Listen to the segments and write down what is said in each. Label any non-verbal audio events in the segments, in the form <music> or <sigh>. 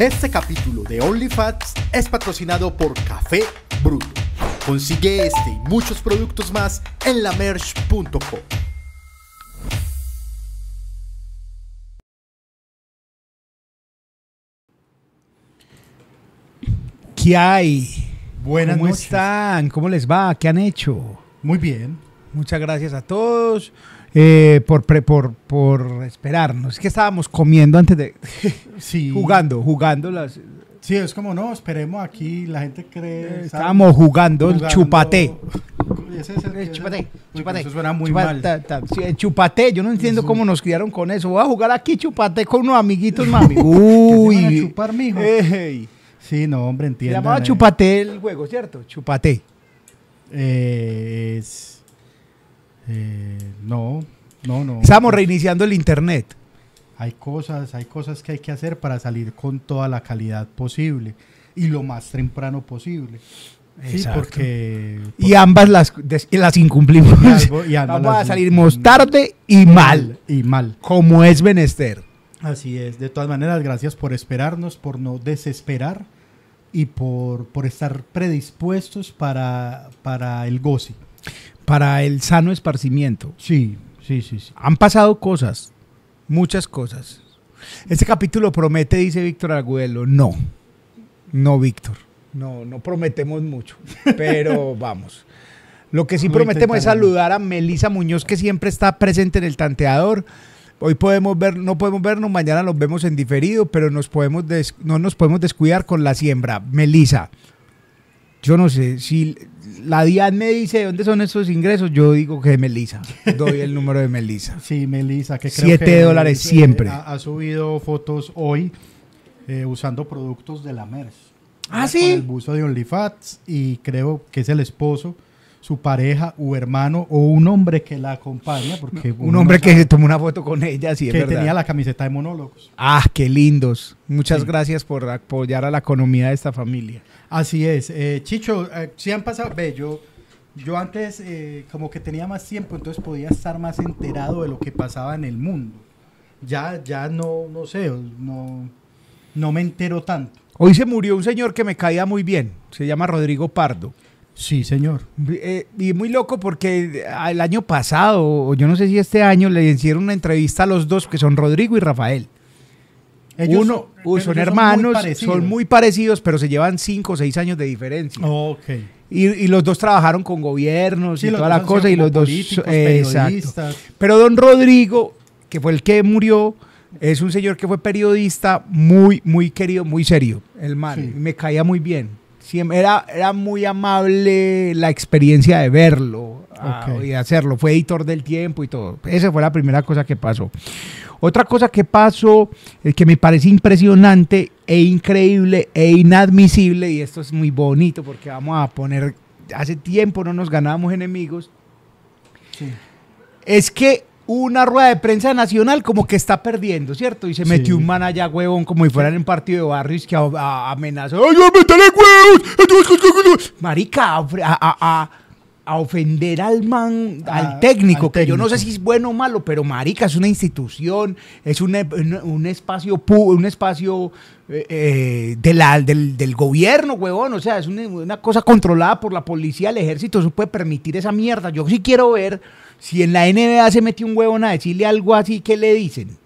Este capítulo de OnlyFats es patrocinado por Café Bruto. Consigue este y muchos productos más en lamerch.com. ¿Qué hay? Buenas ¿Cómo noches. están? ¿Cómo les va? ¿Qué han hecho? Muy bien. Muchas gracias a todos eh, por, pre- por, por esperarnos. Es que estábamos comiendo antes de... <laughs> Sí. jugando, jugando las... Sí, es como no, esperemos aquí, la gente cree. Estábamos jugando el chupate. Ese es el que- Eh, Chupate, Uy, chupate. Eso suena muy Chupa- mal. ta- ta- sí, eh, chupate, yo no entiendo Eso. cómo nos criaron con eso. Voy a jugar aquí chupate con unos amiguitos, mami. <laughs> van a Uy. chupar, mijo? Ey. Sí, no, hombre, Se entiendan. llamaba eh. chupate el juego, ¿cierto? Chupate. Eh, es. Eh, no, no, no. Estamos reiniciando el internet. Hay cosas, hay cosas que hay que hacer para salir con toda la calidad posible y lo más temprano posible. Sí, porque. Y ambas las, des- las incumplimos. Y algo- y ambas Vamos a las- salirnos tarde y mal, Y mal. como es menester. Así es. De todas maneras, gracias por esperarnos, por no desesperar y por, por estar predispuestos para, para el goce. Para el sano esparcimiento. Sí, sí, sí, sí. Han pasado cosas, muchas cosas. Este capítulo promete, dice Víctor Agudelo. No, no, Víctor. No, no prometemos mucho, <laughs> pero vamos. Lo que sí prometemos es saludar a Melisa Muñoz, que siempre está presente en el tanteador. Hoy podemos ver, no podemos vernos, mañana los vemos en diferido, pero nos podemos des- no nos podemos descuidar con la siembra. Melisa, yo no sé, si la DIAN me dice de dónde son esos ingresos, yo digo que Melisa. Doy el número de Melisa. <laughs> Sí, Melissa, que creo Siete que, dólares siempre. Ha, ha subido fotos hoy eh, usando productos de la MERS. Ah, Con ¿sí? el buzo de OnlyFats y creo que es el esposo, su pareja u hermano o un hombre que la acompaña. Porque Un hombre no que se tomó una foto con ella, sí, es que verdad. tenía la camiseta de monólogos. Ah, qué lindos. Muchas Sí. gracias por apoyar a la economía de esta familia. Así es. Eh, Chicho, eh, si han pasado, ve, yo, yo antes eh, como que tenía más tiempo, entonces podía estar más enterado de lo que pasaba en el mundo. Ya, ya no, no sé, no, no me entero tanto. Hoy se murió un señor que me caía muy bien. Se llama Rodrigo Pardo. Sí, señor. Eh, y muy loco porque el año pasado, o yo no sé si este año, le hicieron una entrevista a los dos, que son Rodrigo y Rafael. Uno, son- ellos hermanos, muy son muy, parecidos, pero se llevan cinco o seis años de diferencia. Ok. Y, y los dos trabajaron con gobiernos Sí, y toda la cosa, y los dos. eh, exacto. periodistas. Pero don Rodrigo, que fue el que murió, es un señor que fue periodista muy, muy querido, muy serio. El man, Sí. me caía muy bien. Era, era muy amable la experiencia de verlo ah, y hacerlo. Fue editor del tiempo y todo. Esa fue la primera cosa que pasó. Otra cosa que pasó, eh, que me parece impresionante e increíble e inadmisible, y esto es muy bonito porque vamos a poner, hace tiempo no nos ganábamos enemigos, Sí. es que una rueda de prensa nacional como que está perdiendo, ¿cierto? Y se Sí. metió un man allá, huevón, como si fuera en un partido de barrios que amenazó. ¡Ay, yo métele huevos! Marica, a, a- a- a ofender al man, A- al técnico, al que yo no sé si es bueno o malo, pero marica, es una institución, es un, un- un espacio, pu- un espacio eh, eh, de la- del, del gobierno, huevón, o sea, es una, una cosa controlada por la policía, el ejército, eso puede permitir esa mierda. Yo sí quiero ver si en la NBA se metió un huevón a decirle algo así, ¿qué le dicen?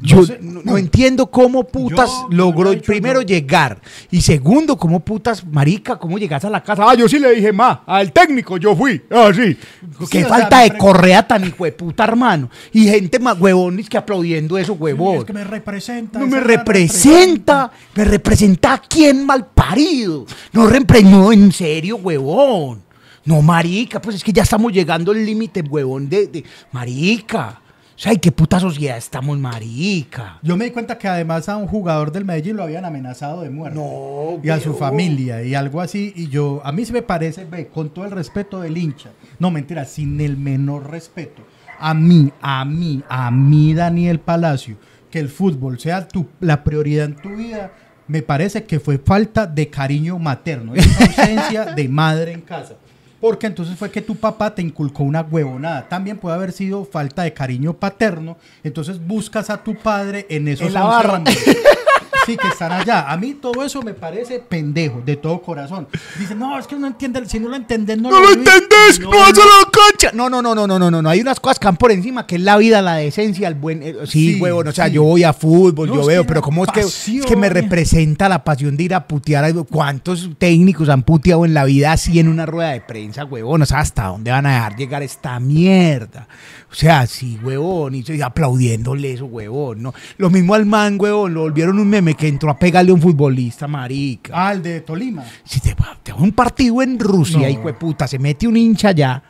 Yo No sé, no, no. entiendo cómo putas Yo, logró he primero llegar y segundo, cómo putas, marica, cómo llegas a la casa. Ah, yo sí le dije más, al técnico yo fui, ah, sí. Sí, Qué o falta sea, de correa tan hijo de puta, hermano. Y gente más huevones que aplaudiendo eso, huevón. Es que me representa. No me representa, me representa a quién mal parido. No, no, en serio, huevón. No, marica, pues es que ya estamos llegando al límite, huevón, de, de- marica. O sea, ¿y qué puta sociedad estamos, marica? Yo me di cuenta que además a un jugador del Medellín lo habían amenazado de muerte. No, y a su familia y algo así. Y yo, a mí se me parece, ve, con todo el respeto del hincha. No, mentira, sin el menor respeto. A mí, a mí, a mí, Daniel Palacio, que el fútbol sea tu, la prioridad en tu vida, me parece que fue falta de cariño materno. Es <laughs> ausencia de madre en casa. Porque entonces fue que tu papá te inculcó una huevonada. También puede haber sido falta de cariño paterno. Entonces buscas a tu padre en esos En la 11 barra. <laughs> Sí, que están allá. A mí todo eso me parece pendejo, de todo corazón. Dicen, no, es que no entiende, si no lo entendés, no, ¡No lo vivís". entendés! No, ¡No vas a no. la cancha! No, no, no, no, no, no, no. Hay unas cosas que van por encima, que es la vida, la decencia, el buen... eh, sí, Sí, huevón, o sea, sí. yo voy a fútbol, No, yo veo, pero ¿cómo es que, es que me representa la pasión de ir a putear? ¿Cuántos técnicos han puteado en la vida así en una rueda de prensa, huevón? O sea, ¿hasta dónde van a dejar llegar esta mierda? O sea, sí, huevón, y aplaudiéndole eso, huevón, ¿no? Lo mismo al man, huevón, lo volvieron un meme que entró a pegarle a un futbolista, marica. Ah, el de Tolima. Si te va te va un partido en Rusia, No. hijo de puta, se mete un hincha allá.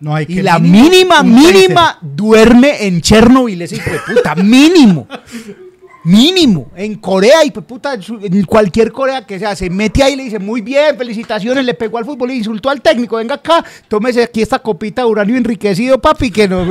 No hay Y que la mínimo mínima, mínima duerme en Chernobyl, ese hijo de puta. Mínimo. <laughs> Mínimo. En Corea, hijo de puta, en cualquier Corea que sea, se mete ahí y le dice, muy bien, felicitaciones, le pegó al fútbol, le insultó al técnico, venga acá, tómese aquí esta copita de uranio enriquecido, papi, que no,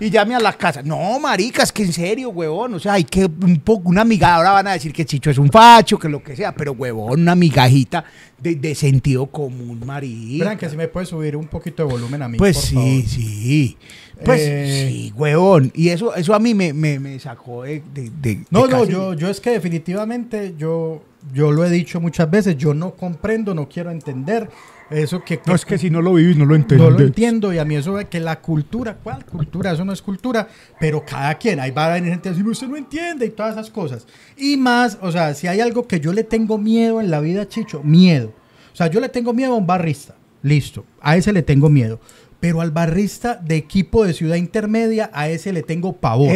y llame a la casa. No, maricas, que en serio, huevón, o sea, hay que un poco, una migaja, ahora van a decir que Chicho es un facho, que lo que sea, pero huevón, una migajita de, de sentido común, marica. Verán que si me puede subir un poquito de volumen a mí. Pues por sí, favor. sí. Pues Eh, sí, huevón. Y eso, eso a mí me, me, me sacó de. de- de- No, de no, yo, yo es que definitivamente yo, yo lo he dicho muchas veces, yo no comprendo, no quiero entender eso que... No es que si no lo vivís, no lo no entiendes. lo entiendo y a mí eso de que la cultura, ¿cuál cultura? Eso no es cultura, pero cada quien, ahí va a venir gente a decir, usted no entiende y todas esas cosas. Y más, o sea, si hay algo que yo le tengo miedo en la vida, Chicho, miedo. O sea, yo le tengo miedo a un barrista, listo, a ese le tengo miedo. Pero al barrista de equipo de ciudad intermedia, a ese le tengo pavor.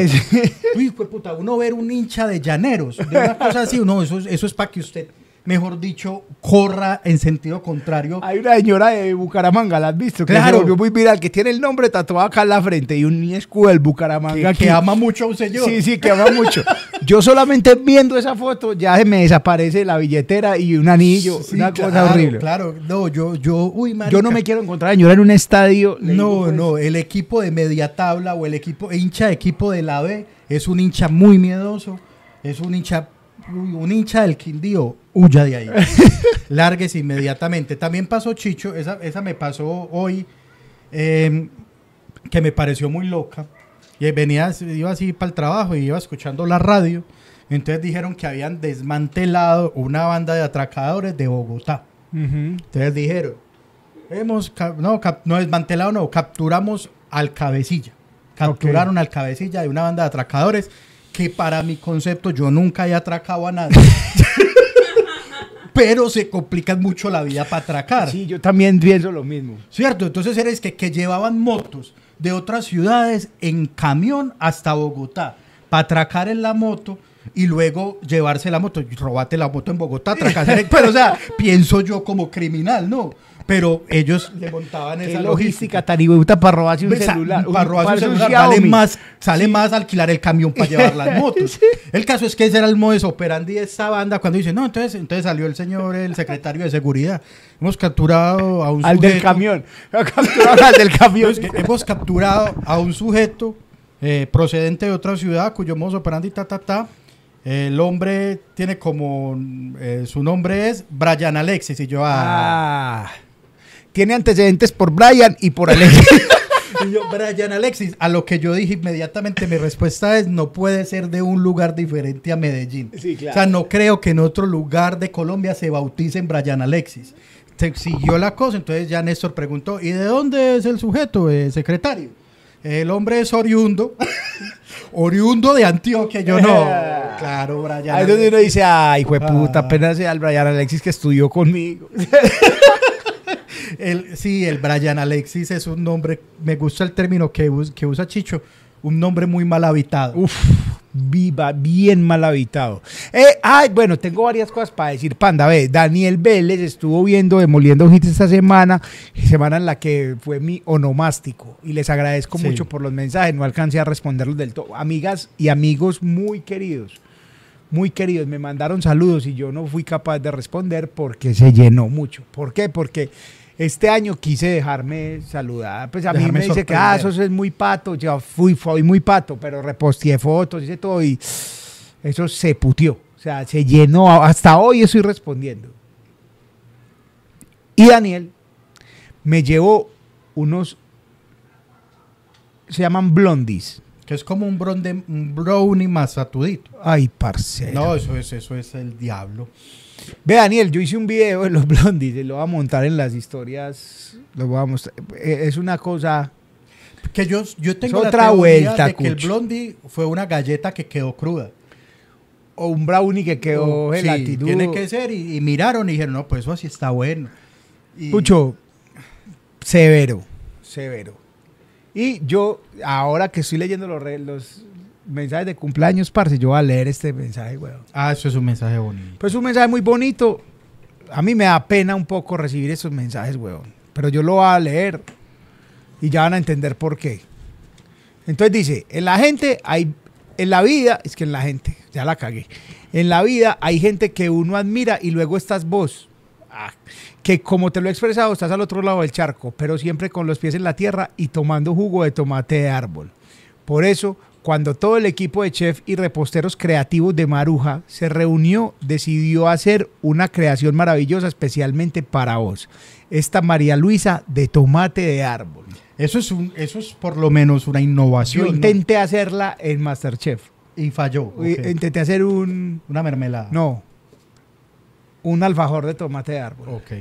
Uy, puta, uno ver un hincha de llaneros, de una cosa así, no, eso, es- eso es para que usted, mejor dicho, corra en sentido contrario. Hay una señora de Bucaramanga, ¿la has visto? Que Claro. volvió muy viral, que tiene el nombre tatuado acá en la frente y un escudo del Bucaramanga. que, que ama mucho a un señor. Sí, sí, que ama mucho. Yo solamente viendo esa foto ya se me desaparece la billetera y un anillo. Sí, una claro, cosa horrible. Claro, no, yo, yo, uy, marica. Yo no me quiero encontrar señora en un estadio. No, pues, no, el equipo de media tabla o el equipo, hincha de equipo de la B es un hincha muy miedoso, es un hincha, un hincha del Quindío, huya de ahí. <laughs> Lárguese inmediatamente. También pasó Chicho, esa, esa me pasó hoy, eh, que me pareció muy loca. Y venía, iba así para el trabajo y iba escuchando la radio. Entonces dijeron que habían desmantelado una banda de atracadores de Bogotá. Entonces dijeron, hemos, no, cap- no desmantelado, no, capturamos al cabecilla. Capturaron al cabecilla de una banda de atracadores que para mi concepto yo nunca he atracado a nadie. <laughs> pero se complican mucho la vida para atracar. Sí, yo también pienso lo mismo. ¿Cierto? Entonces eres que, que llevaban motos de otras ciudades en camión hasta Bogotá para atracar en la moto y luego llevarse la moto, robate la moto en Bogotá, atracarse. en- <laughs> Pero, o sea, pienso yo como criminal, ¿no? Pero ellos le montaban esa logística tan idiota para robarse un celular. Para robarse un celular Xiaomi. vale más, sale más alquilar el camión para llevar las <laughs> motos. El caso es que ese era el modus operandi de esta banda cuando dice, no, entonces, entonces salió el señor, el secretario de seguridad. Hemos capturado a un Al del sujeto- camión. Capturaron <laughs> al del camión. <laughs> hemos capturado a un sujeto eh, procedente de otra ciudad cuyo modus operandi ta ta ta. El hombre tiene como eh, su nombre es Brian Alexis y yo ah, Ah. Tiene antecedentes por Brian y por Alex. <laughs> Y yo, Brian Alexis, a lo que yo dije inmediatamente, mi respuesta es, no puede ser de un lugar diferente a Medellín. Sí, claro. O sea, no creo que en otro lugar de Colombia se bauticen Brian Alexis. Se siguió la cosa, entonces ya Néstor preguntó, ¿y de dónde es el sujeto, eh, secretario? El hombre es oriundo, <laughs> oriundo de Antioquia, yo no. <laughs> Claro, Brian Ahí donde uno Alexis. dice, ay, fue puta, Ah. apenas sea el Brian Alexis que estudió conmigo. El- sí, el Brian Alexis es un nombre, me gusta el término que, us- que usa Chicho, un nombre muy mal habitado. Uf, viva, bien mal habitado. Eh, ay, bueno, tengo varias cosas para decir, Panda. Ve, Daniel Vélez estuvo viendo Demoliendo Hits esta semana, semana en la que fue mi onomástico. Y les agradezco Sí. mucho por los mensajes, no alcancé a responderlos del todo. Amigas y amigos muy queridos, muy queridos, me mandaron saludos y yo no fui capaz de responder porque se llenó mucho. ¿Por qué? Porque este año quise dejarme saludar. Pues a mí me dice que, ah, eso es muy pato. Ya fui, fui muy pato, pero reposteé fotos, hice todo y eso se putió. O sea, se llenó. Hasta hoy estoy respondiendo. Y Daniel me llevó unos, se llaman blondies. Que es como un, bronde- un brownie más satudito. Ay, parcero. No, eso es, eso es el diablo. Ve, Daniel, yo hice un video de los blondies, y lo voy a montar en las historias. Lo voy a mostrar. Eh, Es una cosa. Que yo, yo tengo la otra teoría vuelta, de que el blondie fue una galleta que quedó cruda. O un brownie que quedó Sí, tiene que ser. Y, y miraron y dijeron, no, pues eso así está bueno. Y- Pucho, severo, severo. Y yo, ahora que estoy leyendo los, los mensajes de cumpleaños, parce, yo voy a leer este mensaje, weón. Ah, eso es un mensaje bonito. Pues un mensaje muy bonito. A mí me da pena un poco recibir esos mensajes, weón. Pero yo lo voy a leer y ya van a entender por qué. Entonces dice, en la gente hay, en la vida, es que en la gente, ya la cagué. En la vida hay gente que uno admira y luego estás vos. Ah, que como te lo he expresado, estás al otro lado del charco, pero siempre con los pies en la tierra y tomando jugo de tomate de árbol. Por eso, cuando todo el equipo de chef y reposteros creativos de Maruja se reunió, decidió hacer una creación maravillosa especialmente para vos. Esta María Luisa de tomate de árbol. Eso es, un, eso es por lo menos una innovación. Yo ¿no? intenté hacerla en Masterchef. Y falló. Intenté hacer un... Una mermelada. No. Un alfajor de tomate de árbol. Ok.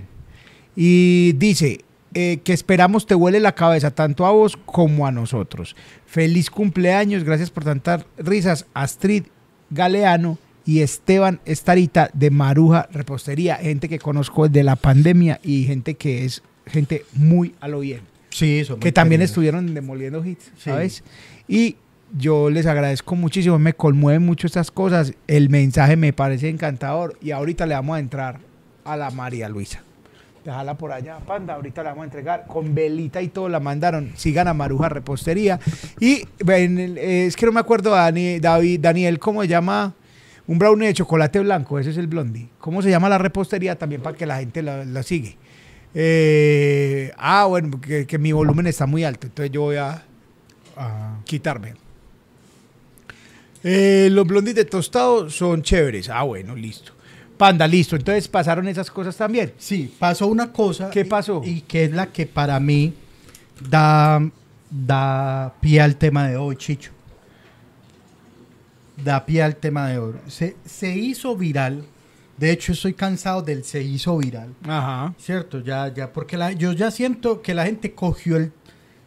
Y dice eh, que esperamos te huele la cabeza tanto a vos como a nosotros. Feliz cumpleaños, gracias por tantas risas. Astrid Galeano y Esteban Estarita de Maruja Repostería, gente que conozco de la pandemia y gente que es gente muy a lo bien. Sí, eso. Que también estuvieron demoliendo hits, Sí. ¿sabes? Y yo les agradezco muchísimo, me conmueven mucho estas cosas. El mensaje me parece encantador y ahorita le vamos a entrar a la María Luisa. Déjala por allá, panda. Ahorita la vamos a entregar. Con velita y todo la mandaron. Sigan a Maruja Repostería. Y eh, es que no me acuerdo, Dani, David, Daniel, ¿cómo se llama? Un brownie de chocolate blanco. Ese es el blondie. ¿Cómo se llama la repostería? También para que la gente la, la sigue. Eh, ah, bueno, que, mi volumen está muy alto. Entonces yo voy a quitarme. Eh, los blondies de tostado son chéveres. Ah, bueno, listo. Panda, listo. Entonces pasaron esas cosas también. sí, pasó una cosa. ¿Qué y- pasó? Y, que es la que para mí da, da pie al tema de hoy, Chicho. Da pie al tema de hoy. Se, se hizo viral. De hecho, estoy cansado del se hizo viral. Ajá. Cierto, ya, ya, porque la- yo ya siento que la gente cogió el,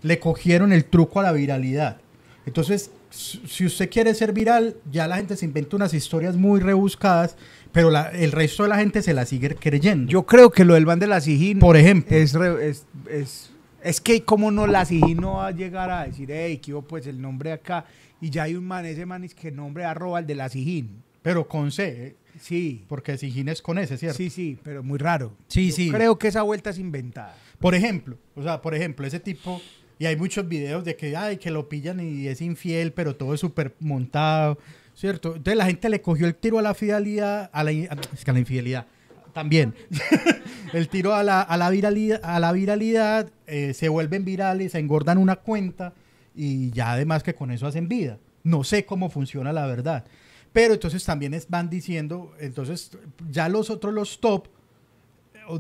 le cogieron el truco a la viralidad. Entonces, si usted quiere ser viral, ya la gente se inventa unas historias muy rebuscadas, pero la- el resto de la gente se la sigue creyendo. Yo creo que lo del van de la Sijín por ejemplo, es, re- es, es, es que como no la Sijín no va a llegar a decir, hey, que pues el nombre acá. Y ya hay un man, ese man es que nombre arroba el de la Sijín. pero con C, ¿eh? Sí. porque Sijín es con S, ¿cierto? Sí, sí, pero muy raro. Sí, Yo sí. Creo que esa vuelta es inventada. Por ejemplo, o sea, por ejemplo, ese tipo, y hay muchos videos de que, ay, que lo pillan y es infiel, pero todo es súper montado, ¿cierto? Entonces la gente le cogió el tiro a la fidelidad, a la, es que a la infidelidad, también. <laughs> el tiro a la, a la viralidad, a la viralidad eh, se vuelven virales, se engordan una cuenta y ya además que con eso hacen vida. No sé cómo funciona la verdad. Pero entonces también van diciendo, entonces ya los otros, los top,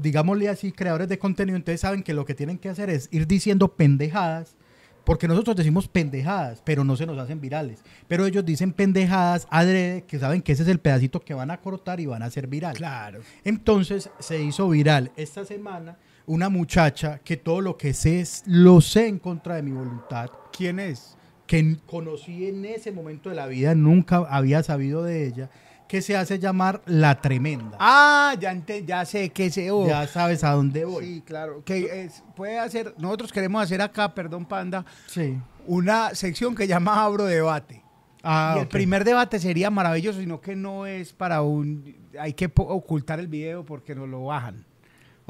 digámosle así, creadores de contenido, entonces saben que lo que tienen que hacer es ir diciendo pendejadas, porque nosotros decimos pendejadas, pero no se nos hacen virales. Pero ellos dicen pendejadas adrede, que saben que ese es el pedacito que van a cortar y van a hacer viral. Claro. Entonces se hizo viral esta semana una muchacha que todo lo que sé es, lo sé en contra de mi voluntad, ¿Quién es? que conocí en ese momento de la vida, nunca había sabido de ella, que se hace llamar La Tremenda. Ah, ya, ente- ya sé que se... oh. ya sabes a dónde voy. Sí, claro. Que es- puede hacer, nosotros queremos hacer acá, perdón, Panda, Sí. una sección que llama Abro Debate. Ah, y el primer debate sería maravilloso, sino que no es para un... Hay que ocultar el video porque nos lo bajan.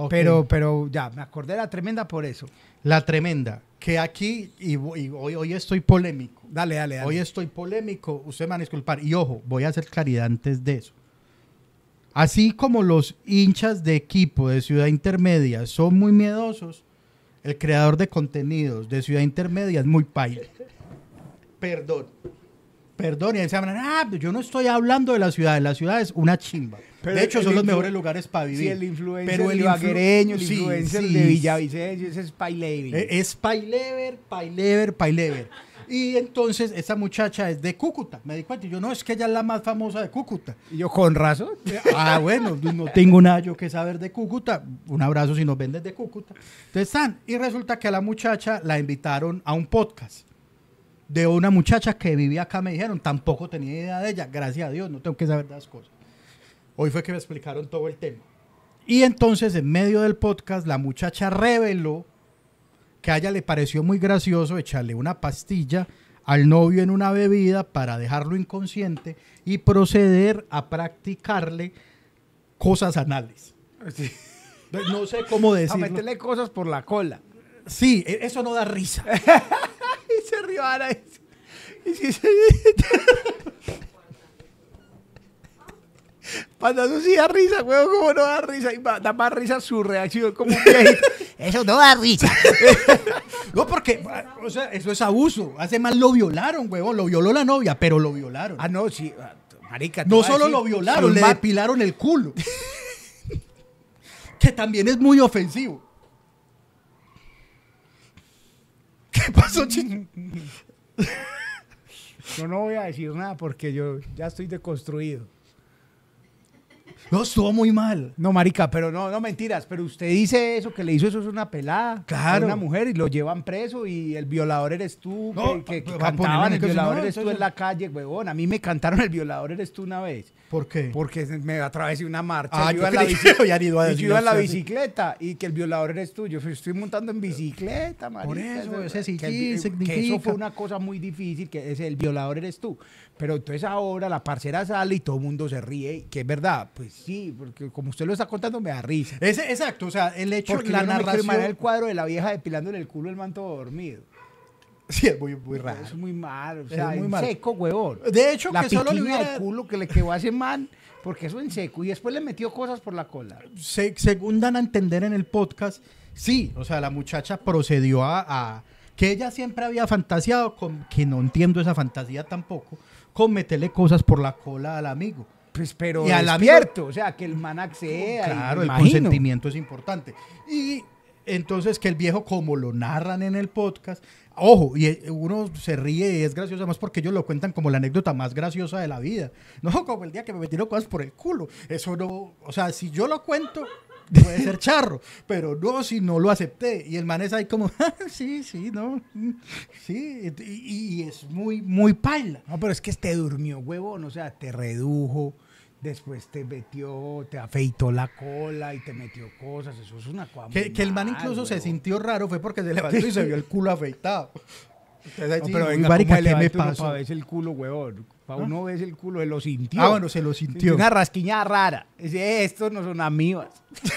Pero, pero ya, me acordé de la tremenda por eso. La tremenda. Que aquí, y, y hoy, hoy estoy polémico. Dale, dale, dale. Hoy estoy polémico. Usted me van a disculpar. Y ojo, voy a hacer claridad antes de eso. Así como los hinchas de equipo de Ciudad Intermedia son muy miedosos, el creador de contenidos de Ciudad Intermedia es muy paila. Perdón. Perdón, y se hablan, ah, yo no estoy hablando de la ciudad, la ciudad es una chimba. Pero de hecho, el son los mejores lugares para vivir. Sí, el influencer Pero el ibaguereño, el sí, influencer sí, de Villavicencio, ese es Pai Levy. eh, Es Pailever, Pailever, Pailever. Y entonces esa muchacha es de Cúcuta. Me di cuenta. Y yo, no, es que ella es la más famosa de Cúcuta. Y yo, con razón. Ah, bueno, no tengo nada yo que saber de Cúcuta. Un abrazo si nos ven desde Cúcuta. Entonces están. Y resulta que a la muchacha la invitaron a un podcast de una muchacha que vivía acá. Me dijeron, tampoco tenía idea de ella. Gracias a Dios, no tengo que saber de las cosas. Hoy fue que me explicaron todo el tema. Y entonces, en medio del podcast, la muchacha reveló que a ella le pareció muy gracioso echarle una pastilla al novio en una bebida para dejarlo inconsciente y proceder a practicarle cosas anales. No sé cómo <laughs> A decirlo. meterle cosas por la cola. Sí, e- eso no da risa. <laughs> y se rió Ana. Y, y sí <laughs> eso sí da risa, huevo, ¿cómo no da risa? Y da más risa su reacción como un viejito. <laughs> Eso no da risa. <laughs> No, porque, o sea, eso es abuso. Hace mal lo violaron, huevón. Lo violó la novia, pero lo violaron. Ah, no, sí. ah, Marica, No solo decir, lo violaron, le depilaron el culo. <laughs> que también es muy ofensivo. ¿Qué pasó, chico? Yo no voy a decir nada porque yo ya estoy deconstruido. No, estuvo muy mal. No, marica, pero no, no mentiras. Pero usted dice eso, que le hizo eso es una pelada. Claro. A una mujer y lo llevan preso y el violador eres tú. No, que, cantaban el violador no, eres tú en la calle, huevón. A mí me cantaron el violador eres tú una vez. ¿Por qué? Porque me atravesé una marcha. Ah, yo yo iba ido a y yo iba en la bicicleta y que el violador eres tú. Yo estoy montando en bicicleta, marica. eso, ese sí que, el- sí que eso fue una cosa muy difícil, que es el violador eres tú. Pero entonces ahora la parcera sale y todo el mundo se ríe, que es verdad. Pues sí, porque como usted lo está contando me da risa. Ese, exacto, o sea, el hecho, Porque la me narración. el cuadro de la vieja depilándole el culo el manto dormido. Sí, es muy, muy raro. Es muy malo. O Es sea, muy en mal. seco, huevón. De hecho, la que solo le hubiera- de culo que le quedó a ese man, porque eso en seco. Y después le metió cosas por la cola. se, según dan a entender en el podcast, sí, o sea, la muchacha procedió a, a- que ella siempre había fantaseado con, que no entiendo esa fantasía tampoco, con meterle cosas por la cola al amigo. Pues, pero Y al despierto, o sea, que el man acceda. Claro, el consentimiento es importante. Y entonces que el viejo, como lo narran en el podcast, ojo, y eh, uno se ríe y es gracioso más porque ellos lo cuentan como la anécdota más graciosa de la vida. <laughs> No como el día que me metieron cosas por el culo. Eso no, o sea, si yo lo cuento, puede ser charro, pero no si no lo acepté. Y el man es ahí como, <laughs> "Ah, sí, sí, no, sí, y, y es muy, muy paila. No, pero es que te durmió, huevón. O sea, te redujo. Después te metió, te afeitó la cola y te metió cosas. Eso es una cosa. Que, el man incluso se sintió raro fue porque se levantó y se vio el culo afeitado. Entonces, No, sí, pero venga, marica, ¿cómo ¿qué me pasó? para verse el culo, huevón? Para uno verse el culo, él lo sintió. Ah, bueno, se lo sintió. Una rasquiña rara. Dice, estos no son amibas. <laughs>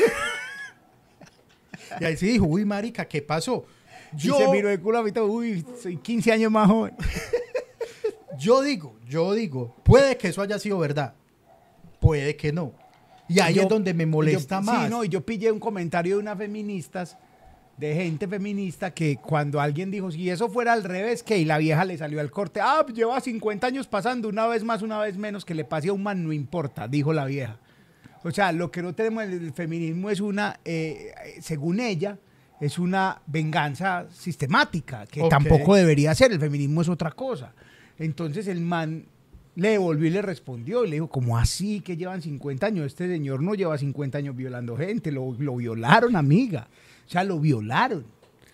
Y ahí sí dijo, uy, marica, ¿qué pasó? Yo, Yo, se miró el culo a mí, todo, uy, soy 15 años más joven. <laughs> yo digo, yo digo, puede que eso haya sido verdad, puede que no. Y ahí Yo- es donde me molesta yo- más. Sí, no, y yo pillé un comentario de unas feministas, de gente feminista, que cuando alguien dijo, si eso fuera al revés, que y la vieja le salió al corte, ah, lleva 50 años pasando, una vez más, una vez menos, que le pase a un man, no importa, dijo la vieja. O sea, lo que no tenemos en el feminismo es una, eh, según ella, es una venganza sistemática, que tampoco debería ser, el feminismo es otra cosa. Entonces el man le devolvió y le respondió y le dijo, ¿cómo así que llevan 50 años? Este señor no lleva 50 años violando gente, lo, lo violaron, amiga. O sea, lo violaron.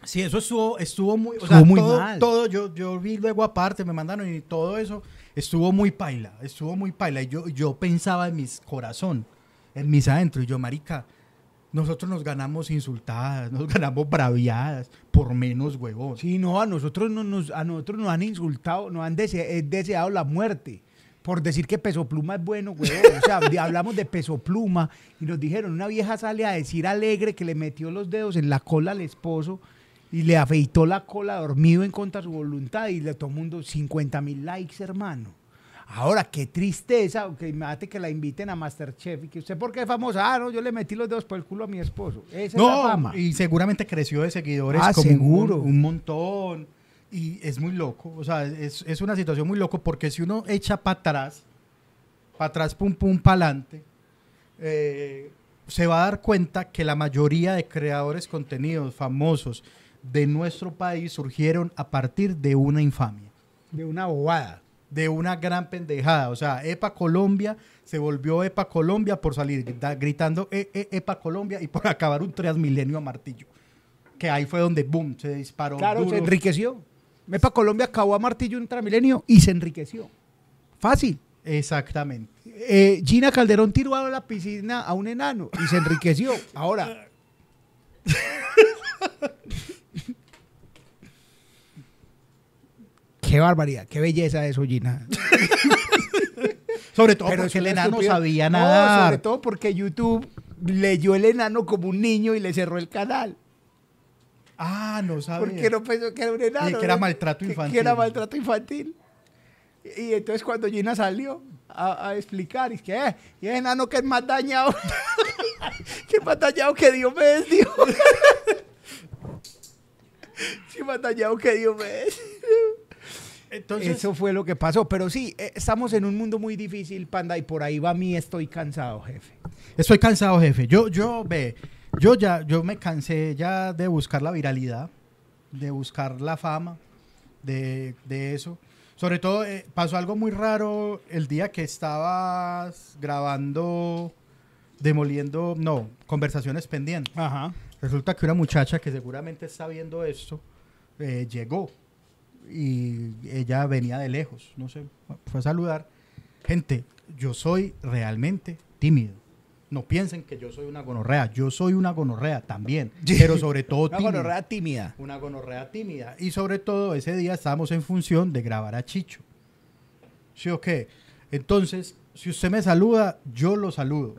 Sí, eso estuvo, estuvo muy, o Estuvo sea, muy todo, mal. todo, yo, yo vi luego aparte, me mandaron y todo eso, estuvo muy paila, estuvo muy paila. Y yo, yo pensaba en mis corazón, en mis adentros, y yo, marica, nosotros nos ganamos insultadas, nos <laughs> ganamos braviadas, por menos huevón. Sí, no, a nosotros, no, nos, a nosotros nos han insultado, nos han dese- eh, deseado la muerte por decir que Peso Pluma es bueno, güey. O sea, hablamos de Peso Pluma y nos dijeron, una vieja sale a decir alegre que le metió los dedos en la cola al esposo y le afeitó la cola dormido en contra de su voluntad y le el mundo 50 mil likes, hermano. Ahora, qué tristeza, que imagínate que la inviten a Masterchef y que usted, ¿por qué es famosa? Ah, no, yo le metí los dedos por el culo a mi esposo. Esa es la No, fama. y seguramente creció de seguidores Ah, como seguro. Un, un montón. Y es muy loco. O sea, es, es una situación muy loco porque si uno echa para atrás, para atrás, pum, pum, para adelante, se va a dar cuenta que la mayoría de creadores contenidos famosos de nuestro país surgieron a partir de una infamia, De una bobada. de una gran pendejada. O sea, EPA Colombia se volvió EPA Colombia por salir grita- gritando "E- e- EPA Colombia y por acabar un Transmilenio a martillo. Que ahí fue donde, boom, se disparó. Claro, duro. se enriqueció. Mepa Colombia acabó a martillo un tramilenio y se enriqueció. Fácil. Exactamente. Eh, Gina Calderón tiró a la piscina a un enano y se enriqueció. Ahora. qué barbaridad, qué belleza eso, Gina. Sobre todo Pero porque el enano estupidez. sabía No, nadar. sobre todo porque YouTube leyó el enano como un niño y le cerró el canal. Ah, no sabía. Porque no pensó que era un enano. Y que era maltrato infantil. Que era maltrato infantil. Y, y entonces cuando Gina salió a, a explicar, y que, eh, y es enano que es más dañado. <laughs> que es más dañado que Diomedes, dijo. <laughs> sí, más dañado que Diomedes. Entonces, Eso fue lo que pasó. Pero sí, eh, estamos en un mundo muy difícil, Panda, y por ahí va mi estoy cansado, jefe. Estoy cansado, jefe. Yo, yo, ve, yo ya, yo me cansé ya de buscar la viralidad, de buscar la fama, de, de eso. Sobre todo, eh, pasó algo muy raro el día que estabas grabando, demoliendo, no, conversaciones pendientes. Ajá. Resulta que una muchacha que seguramente está viendo esto, eh, llegó y ella venía de lejos, no sé, fue a saludar. Gente, yo soy realmente tímido. No piensen que yo soy una gonorrea, yo soy una gonorrea también, <laughs> pero sobre todo Una gonorrea tímida. Una gonorrea tímida. Y sobre todo ese día estábamos en función de grabar a Chicho. ¿Sí o qué? Entonces, si usted me saluda, yo lo saludo.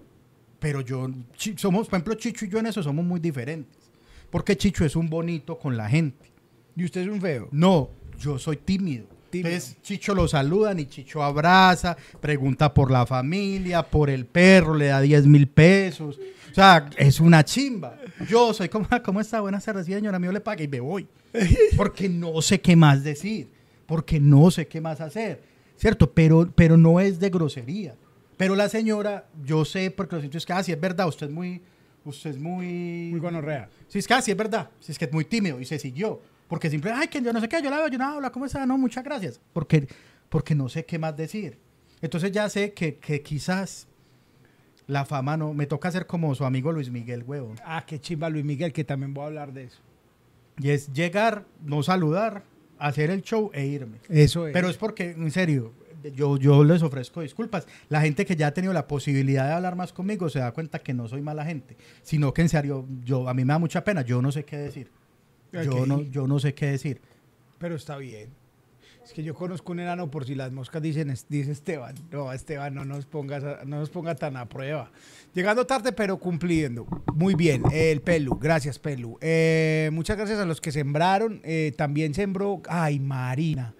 Pero yo, somos, por ejemplo, Chicho y yo en eso somos muy diferentes. Porque Chicho es un bonito con la gente. Y usted es un feo. No, yo soy tímido. Tímido. Entonces, Chicho lo saludan y Chicho abraza, pregunta por la familia, por el perro, le da 10 mil pesos. O sea, es una chimba. Yo soy como, "Ah, <laughs> ¿cómo está? Buenas tardes, señora mío, le paga y me voy. Porque no sé qué más decir, porque no sé qué más hacer, ¿cierto? Pero, pero no es de grosería. Pero la señora, yo sé, porque los sitios que, ah, sí, es verdad, usted es muy, usted es muy... Muy gonorrea. Sí, es que así es verdad. Sí, es que es muy tímido y se siguió. Porque siempre, ay, que yo no sé qué, yo la veo, yo no hablo, ¿cómo está? No, muchas gracias. Porque, porque no sé qué más decir. Entonces ya sé que, que quizás la fama no. Me toca ser como su amigo Luis Miguel, huevo. Ah, qué chimba Luis Miguel, que también voy a hablar de eso. Y es llegar, no saludar, hacer el show e irme. Eso es. Pero es porque, en serio, yo, yo les ofrezco disculpas. La gente que ya ha tenido la posibilidad de hablar más conmigo se da cuenta que no soy mala gente, sino que en serio, yo, a mí me da mucha pena, yo no sé qué decir. Yo, no, yo no sé qué decir. Pero está bien. Es que yo conozco un enano por si las moscas dicen, dice Esteban. No, Esteban, no nos pongas a- no nos ponga tan a prueba. Llegando tarde, pero cumpliendo. Muy bien. El Pelu, gracias, Pelu. Eh, muchas gracias a los que sembraron. Eh, también sembró. Ay, Marina.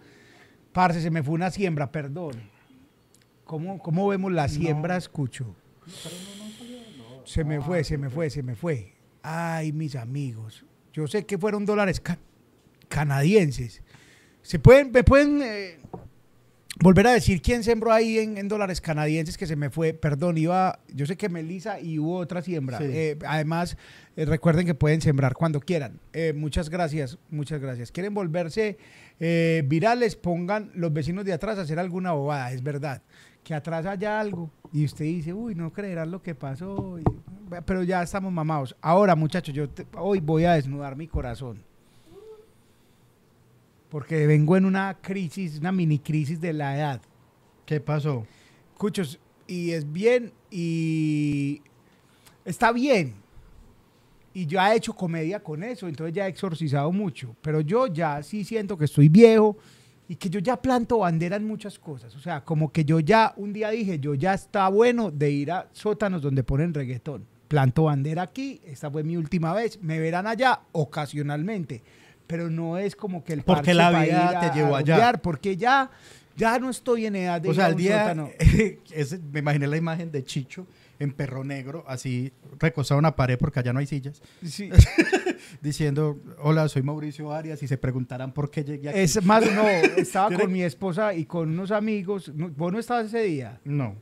Parce, se me fue una siembra, perdón. ¿Cómo, cómo vemos la siembra, escucho? Se me fue, se me fue, se me fue. Ay, mis amigos. Yo sé que fueron dólares ca- canadienses. ¿Se pueden, me pueden eh, volver a decir quién sembró ahí en, en dólares canadienses que se me fue? Perdón, iba, yo sé que Melissa y hubo otra siembra. Sí. Eh, además, eh, recuerden que pueden sembrar cuando quieran. Muchas gracias, muchas gracias. ¿Quieren volverse virales? Pongan los vecinos de atrás a hacer alguna bobada, es verdad. Que atrás haya algo y usted dice, uy, no creerás lo que pasó. y- pero ya estamos mamados. Ahora, muchachos, yo te- hoy voy a desnudar mi corazón porque vengo en una crisis, una mini crisis de la edad. ¿Qué pasó? Cuchos, y es bien y está bien. Y yo he hecho comedia con eso, entonces ya he exorcizado mucho. Pero yo ya sí siento que estoy viejo y que yo ya planto bandera en muchas cosas. O sea, como que yo ya un día dije, yo ya está bueno de ir a sótanos donde ponen reggaetón. Planto bandera aquí, esta fue mi última vez. Me verán allá ocasionalmente. Pero no es como que el Porque la vida a- te llevó allá. Porque ya, ya no estoy en edad de O ir sea, a el día, sótano. <laughs> me imaginé la imagen de Chicho en perro negro, así recostado en una pared porque allá no hay sillas, Sí. <laughs> diciendo, hola, soy Mauricio Arias, y se preguntarán por qué llegué aquí. Es más, no, estaba <laughs> con mi esposa y con unos amigos. ¿Vos no estabas ese día? No.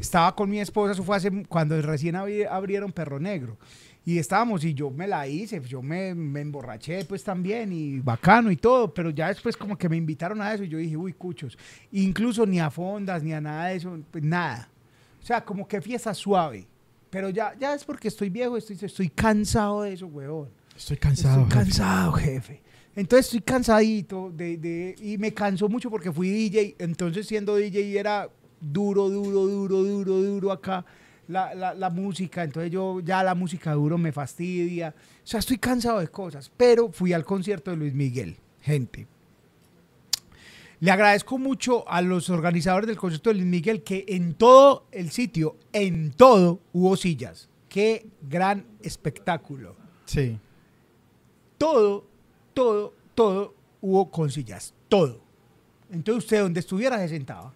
Estaba con mi esposa, eso fue hace, cuando recién abri- abrieron Perro Negro. Y estábamos y yo me la hice, yo me, me emborraché pues también y bacano y todo, pero ya después como que me invitaron a eso y yo dije, uy, cuchos, incluso ni a fondas, ni a nada de eso, pues nada. O sea, como que fiesta suave. Pero ya, ya es porque estoy viejo, estoy, estoy cansado de eso, weón. Estoy cansado. Estoy jefe. cansado, jefe. Entonces estoy cansadito de, de- y me cansó mucho porque fui DJ. Entonces siendo DJ era duro, duro, duro, duro, duro acá la, la- la música. Entonces yo ya la música duro me fastidia. O sea, estoy cansado de cosas. Pero fui al concierto de Luis Miguel, gente. Le agradezco mucho a los organizadores del concierto de Luis Miguel que en todo el sitio, en todo, hubo sillas. Qué gran espectáculo Sí. todo, todo, todo hubo con sillas. Todo. Entonces usted donde estuviera se sentaba.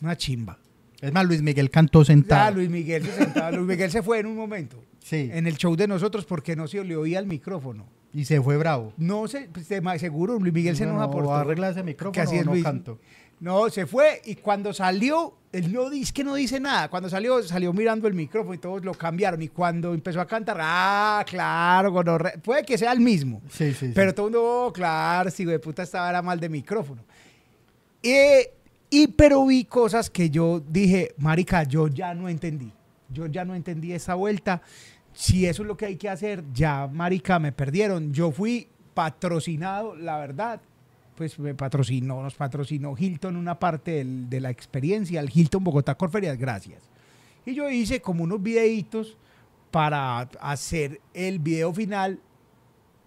Una chimba. Es más, Luis Miguel cantó sentado. Luis Miguel se sentaba. Luis Miguel se fue en un momento. Sí. En el show de nosotros porque no se le oía el micrófono. Y se fue bravo. No sé, pues, de- ma- seguro Luis Miguel se No, enoja no, por todo. arregla ese micrófono Que así es no Luis. canto. No, se fue y cuando salió, él no dice que no dice nada. Cuando salió, salió mirando el micrófono y todos lo cambiaron. Y cuando empezó a cantar, ah, claro, gonorrea. puede que sea el mismo. Sí, sí, sí. Pero todo el mundo, oh, claro, si de puta estaba era mal de micrófono. Eh, y pero vi cosas que yo dije, marica, yo ya no entendí. Yo ya no entendí esa vuelta. Si eso es lo que hay que hacer, ya, marica, me perdieron. Yo fui patrocinado, la verdad. Pues me patrocinó, nos patrocinó Hilton una parte del- de la experiencia, el Hilton Bogotá Corferias, gracias. Y yo hice como unos videitos para hacer el video final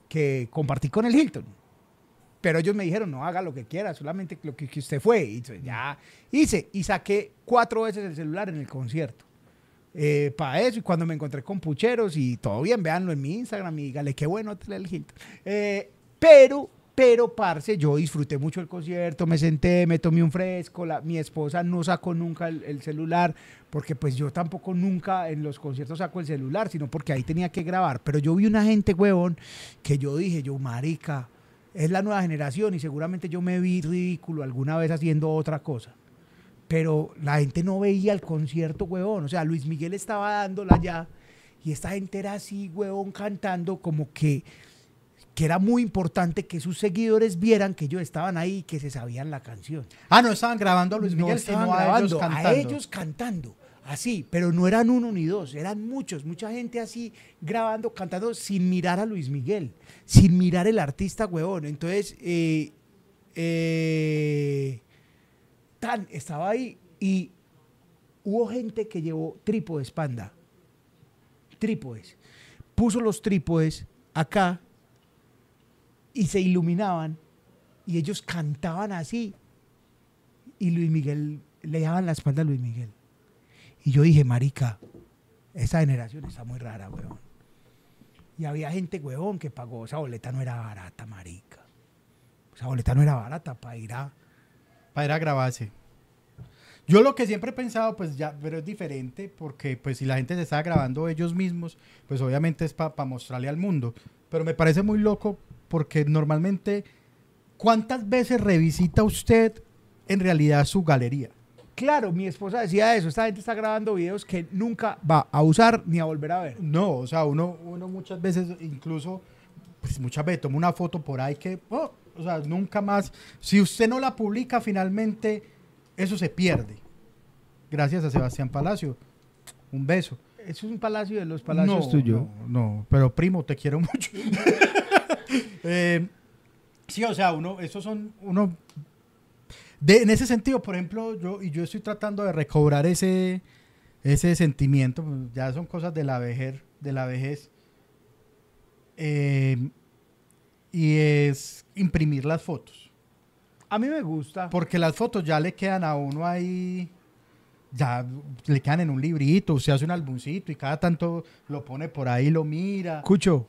que compartí con el Hilton. Pero ellos me dijeron, no haga lo que quiera, solamente lo que, usted fue. Y ya hice y saqué cuatro veces el celular en el concierto. para eso, y cuando me encontré con pucheros y todo bien, véanlo en mi Instagram y dígale qué bueno tener el Hilton. Eh, pero, pero, parce, yo disfruté mucho el concierto, me senté, me tomé un fresco, la- mi esposa no sacó nunca el, el celular, porque pues yo tampoco nunca en los conciertos saco el celular, sino porque ahí tenía que grabar. Pero yo vi una gente, huevón, que yo dije, yo, marica, es la nueva generación y seguramente yo me vi ridículo alguna vez haciendo otra cosa. Pero la gente no veía el concierto, huevón. O sea, Luis Miguel estaba dándola ya y esta gente era así, huevón, cantando como que, que era muy importante que sus seguidores vieran que ellos estaban ahí y que se sabían la canción. Ah, no estaban grabando a Luis No Miguel, estaban sino a ellos grabando, cantando. a ellos cantando. Así, pero no eran uno ni dos, eran muchos, mucha gente así grabando, cantando sin mirar a Luis Miguel, sin mirar el artista, huevón. Entonces, eh, eh, Tan estaba ahí y hubo gente que llevó trípodes, panda. Trípodes. Puso los trípodes acá y se iluminaban y ellos cantaban así y Luis Miguel le daban la espalda a Luis Miguel. Y yo dije, marica, esa generación está muy rara, weón. Y había gente, weón, que pagó, esa boleta no era barata, marica. Esa boleta no era barata para ir a... Para ir a grabarse. Yo lo que siempre he pensado, pues ya, pero es diferente, porque pues si la gente se está grabando ellos mismos, pues obviamente es para mostrarle al mundo. Pero me parece muy loco porque normalmente, ¿cuántas veces revisita usted en realidad su galería? Claro, mi esposa decía eso, esta gente está grabando videos que nunca va a usar ni a volver a ver. No, o sea, uno, uno muchas veces, incluso, pues muchas veces toma una foto por ahí que, oh, o sea, nunca más, si usted no la publica, finalmente eso se pierde. Gracias a Sebastián Palacio. Un beso. Eso es un palacio de los palacios no, tuyos. No, no, pero primo, te quiero <laughs> mucho. <laughs> Eh, sí, o sea, uno, esos son, uno, de, en ese sentido, por ejemplo, yo, y yo estoy tratando de recobrar ese, ese sentimiento, ya son cosas de la vejez, de la vejez, eh, y es imprimir las fotos, A mí me gusta. porque las fotos ya le quedan a uno ahí, ya le quedan en un librito, usted hace un álbumcito y cada tanto lo pone por ahí, lo mira. Escucho,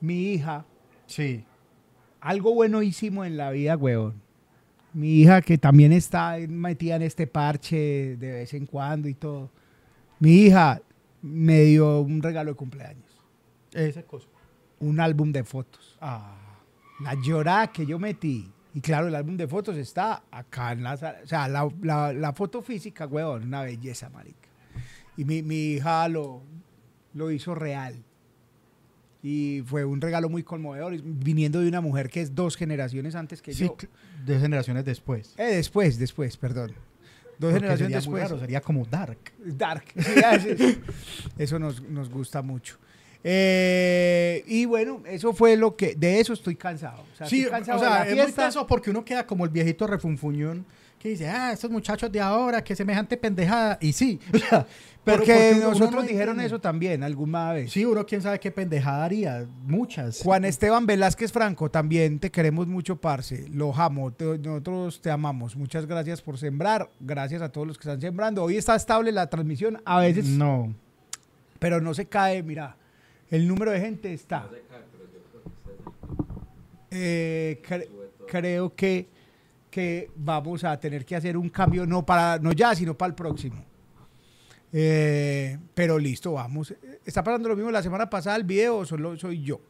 mi hija, Sí. algo bueno hicimos en la vida, huevón. Mi hija que también está metida en este parche de vez en cuando y todo. Mi hija me dio un regalo de cumpleaños. Esa cosa. Un álbum de fotos. Ah. La llorada que yo metí. Y claro, el álbum de fotos está acá en la sala. O sea, la, la- la foto física, huevón, una belleza, marica. Y mi, mi hija lo, lo hizo real. Y fue un regalo muy conmovedor, viniendo de una mujer que es dos generaciones antes que Sí, yo. de generaciones después. Eh, después, después, perdón. Dos Porque generaciones después. raro, sería como Dark. Dark. <laughs> Sí, eso- eso nos, nos gusta mucho. Eh, y bueno, eso fue lo que. De eso estoy cansado. O sea, Sí, estoy cansado o sea, de la es muy fiesta. tenso porque uno queda como el viejito refunfuñón que dice, ah, estos muchachos de ahora, que semejante pendejada. Y sí, <laughs> pero porque, nosotros no dijeron eso también alguna vez. Sí, uno quién sabe qué pendejada haría. Muchas. Juan Esteban Velázquez Franco, también te queremos mucho, parce. Lo amo. te- nosotros te amamos. Muchas gracias por sembrar. Gracias a todos los que están sembrando. Hoy está estable la transmisión. A veces No. pero no se cae, mira, el número de gente está. Eh, cre- creo que, que vamos a tener que hacer un cambio, no, para, no ya, sino para el próximo. Eh, pero listo, vamos. ¿Está pasando lo mismo la semana pasada el video solo soy yo?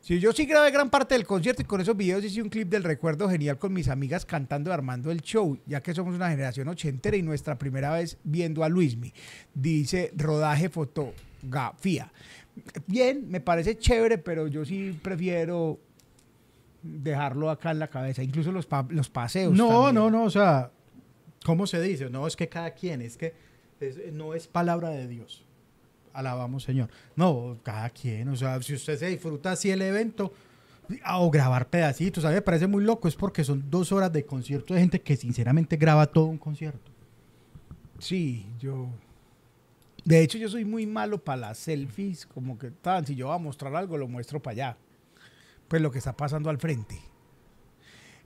Si yo sí grabé gran parte del concierto y con esos videos hice un clip del recuerdo genial con mis amigas cantando armando el show, ya que somos una generación ochentera y nuestra primera vez viendo a Luismi. Dice rodaje fotografía. Bien, me parece chévere, pero yo sí prefiero dejarlo acá en la cabeza, incluso los, pa- los paseos. No, también. no, no, o sea, ¿cómo se dice? No, es que cada quien, es que es- no es palabra de Dios. Alabamos, Señor. No, cada quien, o sea, si usted se disfruta así el evento ah, o grabar pedacitos, a mí me parece muy loco, es porque son dos horas de concierto de gente que sinceramente graba todo un concierto. Sí, yo. De hecho, yo soy muy malo para las selfies, como que tan, si yo voy a mostrar algo, lo muestro para allá. Pues lo que está pasando al frente.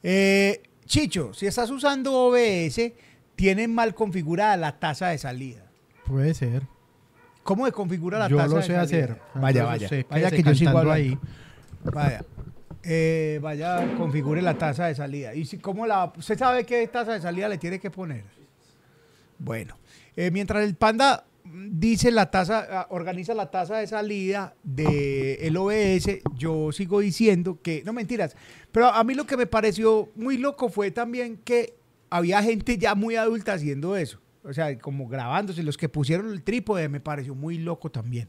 Eh, Chicho, si estás usando OBS, tienen mal configurada la tasa de salida. Puede ser. ¿Cómo se configura la Yo tasa lo de sé hacer. Vaya, vaya. Vaya que yo sigo hablando. Vaya. Eh, vaya, configure la tasa de salida. ¿Y si, cómo la, usted sabe qué tasa de salida le tiene que poner? Bueno, eh, mientras el panda dice la tasa, ah, organiza la tasa de salida del OBS, yo sigo diciendo que, no mentiras, pero a mí lo que me pareció muy loco fue también que había gente ya muy adulta haciendo eso. O sea, como grabándose, los que pusieron el trípode me pareció muy loco también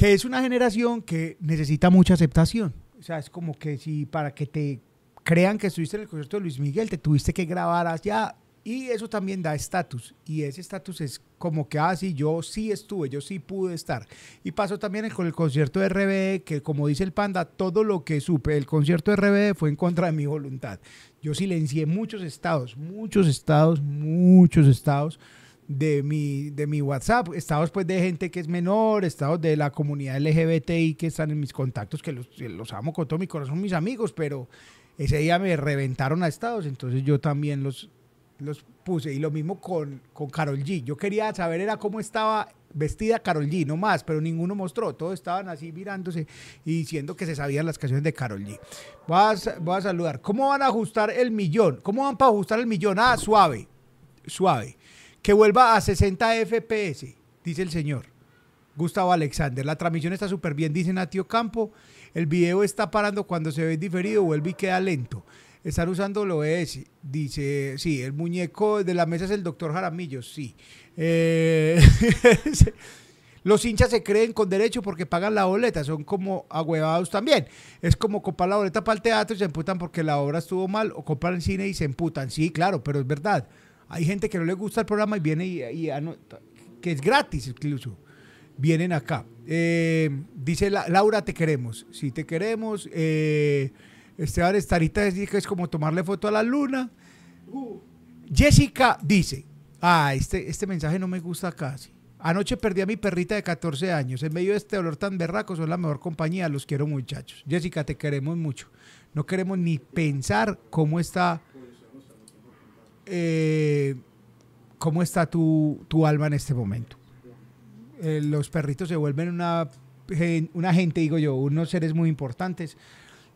que es una generación que necesita mucha aceptación. O sea, es como que si para que te crean que estuviste en el concierto de Luis Miguel, te tuviste que grabar allá. Y eso también da estatus. Y ese estatus es como que, ah, sí, yo sí estuve, yo sí pude estar. Y pasó también con el concierto de RBD, que como dice el panda, todo lo que supe del concierto de RBD fue en contra de mi voluntad. Yo silencié muchos estados, muchos estados, muchos estados de mi, de mi WhatsApp, estados pues de gente que es menor, estados de la comunidad LGBTI que están en mis contactos, que los, los amo con todo mi corazón, mis amigos, pero ese día me reventaron a estados, entonces yo también los, los puse. Y lo mismo con, con Carol G. Yo quería saber era cómo estaba vestida Carol G, no más, pero ninguno mostró, todos estaban así mirándose y diciendo que se sabían las canciones de Carol G. Voy a, saludar. ¿Cómo van a ajustar el millón? ¿Cómo van para ajustar el millón? Ah, suave, suave. Que vuelva a 60 FPS, dice el señor. Gustavo Alexander. La transmisión está súper bien, dice Natio Campo. El video está parando cuando se ve diferido, vuelve y queda lento. Están usando lo es, dice, sí, el muñeco de la mesa es el doctor Jaramillo, sí. Eh, <laughs> los hinchas se creen con derecho porque pagan la boleta, son como ahuevados también. Es como comprar la boleta para el teatro y se emputan porque la obra estuvo mal, o comprar el cine y se emputan. Sí, claro, pero es verdad. Hay gente que no le gusta el programa y viene y, que es gratis incluso. Vienen acá. Eh, dice la- Laura, te queremos. Sí, te queremos. Eh, Esteban Estarita dice que es como tomarle foto a la luna. Jessica dice, ah, este, este mensaje no me gusta casi. Anoche perdí a mi perrita de 14 años. En medio de este olor tan berraco, son la mejor compañía. Los quiero muchachos. Jessica, te queremos mucho. No queremos ni pensar cómo está, eh, cómo está tu, tu alma en este momento. Eh, los perritos se vuelven una, una gente, digo yo, unos seres muy importantes.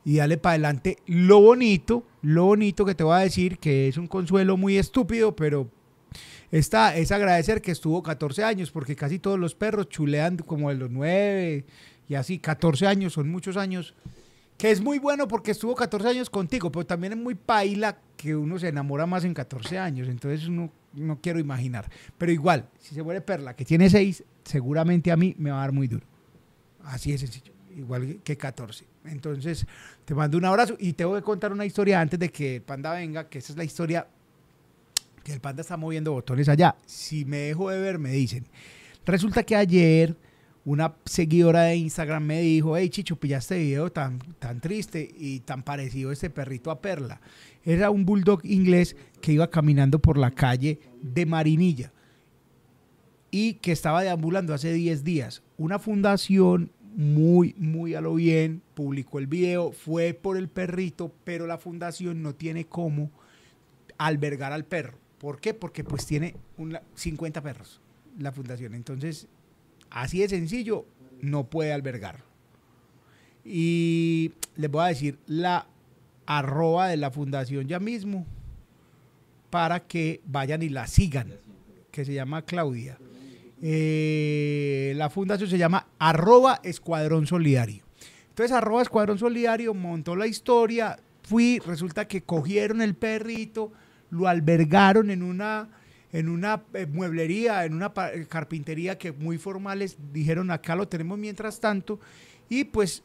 Y dale para adelante. Lo bonito, lo bonito que te voy a decir, que es un consuelo muy estúpido, pero Está, es agradecer que estuvo 14 años, porque casi todos los perros chulean como de los 9 y así. 14 años son muchos años Que es muy bueno porque estuvo 14 años contigo, pero también es muy paila que uno se enamora más en 14 años. Entonces no, no quiero imaginar. Pero igual, si se muere Perla, que tiene 6, seguramente a mí me va a dar muy duro. Así es sencillo. Igual que 14. Entonces, te mando un abrazo y te voy a contar una historia antes de que el panda venga, que esa es la historia que el panda está moviendo botones allá. Si me dejo de ver, me dicen. Resulta que ayer una seguidora de Instagram me dijo, hey Chicho, pillaste video tan, tan triste y tan parecido este perrito a Perla. Era un bulldog inglés que iba caminando por la calle de Marinilla y que estaba deambulando hace 10 días. Una fundación muy, muy a lo bien publicó el video, fue por el perrito, pero la fundación no tiene cómo albergar al perro. ¿Por qué? Porque pues tiene 50 perros la fundación. Entonces Así de sencillo, no puede albergar. Y les voy a decir la arroba de la fundación ya mismo para que vayan y la sigan, que se llama Claudia. Eh, la fundación se llama arroba Escuadrón Solidario. Entonces arroba Escuadrón Solidario montó la historia, fui, resulta que cogieron el perrito, lo albergaron en una en una eh, mueblería, en una eh, carpintería que muy formales dijeron acá lo tenemos mientras tanto y pues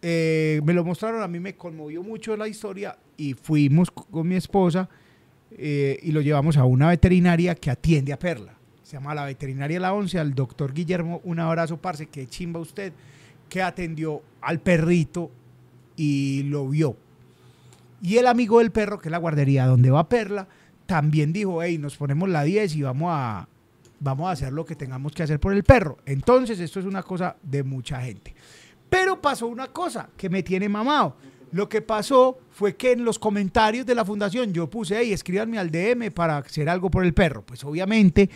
me lo mostraron, a mí me conmovió mucho la historia y fuimos con mi esposa y lo llevamos a una veterinaria que atiende a Perla. Se llama la veterinaria La Once, al doctor Guillermo, un abrazo, parce, que chimba usted, que atendió al perrito y lo vio. Y el amigo del perro, que es la guardería donde va Perla, también dijo, hey, nos ponemos la 10 y vamos a, vamos a hacer lo que tengamos que hacer por el perro. Entonces, esto es una cosa de mucha gente. Pero pasó una cosa que me tiene mamado. Lo que pasó fue que en los comentarios de la fundación yo puse, hey, escríbanme al DM para hacer algo por el perro. Pues obviamente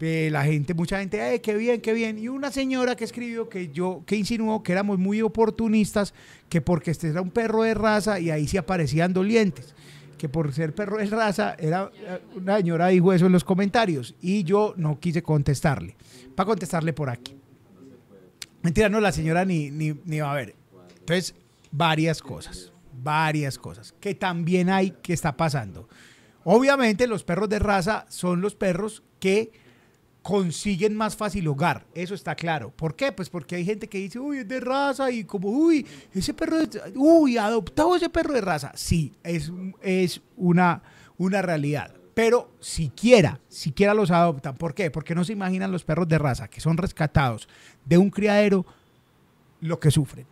eh, la gente, mucha gente, hey, qué bien, qué bien. Y una señora que escribió que yo, que insinuó que éramos muy oportunistas, que porque este era un perro de raza y ahí se aparecían dolientes que por ser perro de raza, era eh, una señora dijo eso en los comentarios y yo no quise contestarle. Para contestarle por aquí. Mentira, no, la señora ni, ni, ni va a ver. Entonces, varias cosas, varias cosas que también hay que está pasando. Obviamente los perros de raza son los perros que consiguen más fácil hogar, eso está claro. ¿Por qué? Pues porque hay gente que dice, uy, es de raza y como, uy, ese perro, es, uy, adoptado ese perro de raza. Sí, es, es una, una realidad. Pero siquiera, siquiera los adoptan. ¿Por qué? Porque no se imaginan los perros de raza que son rescatados de un criadero lo que sufren.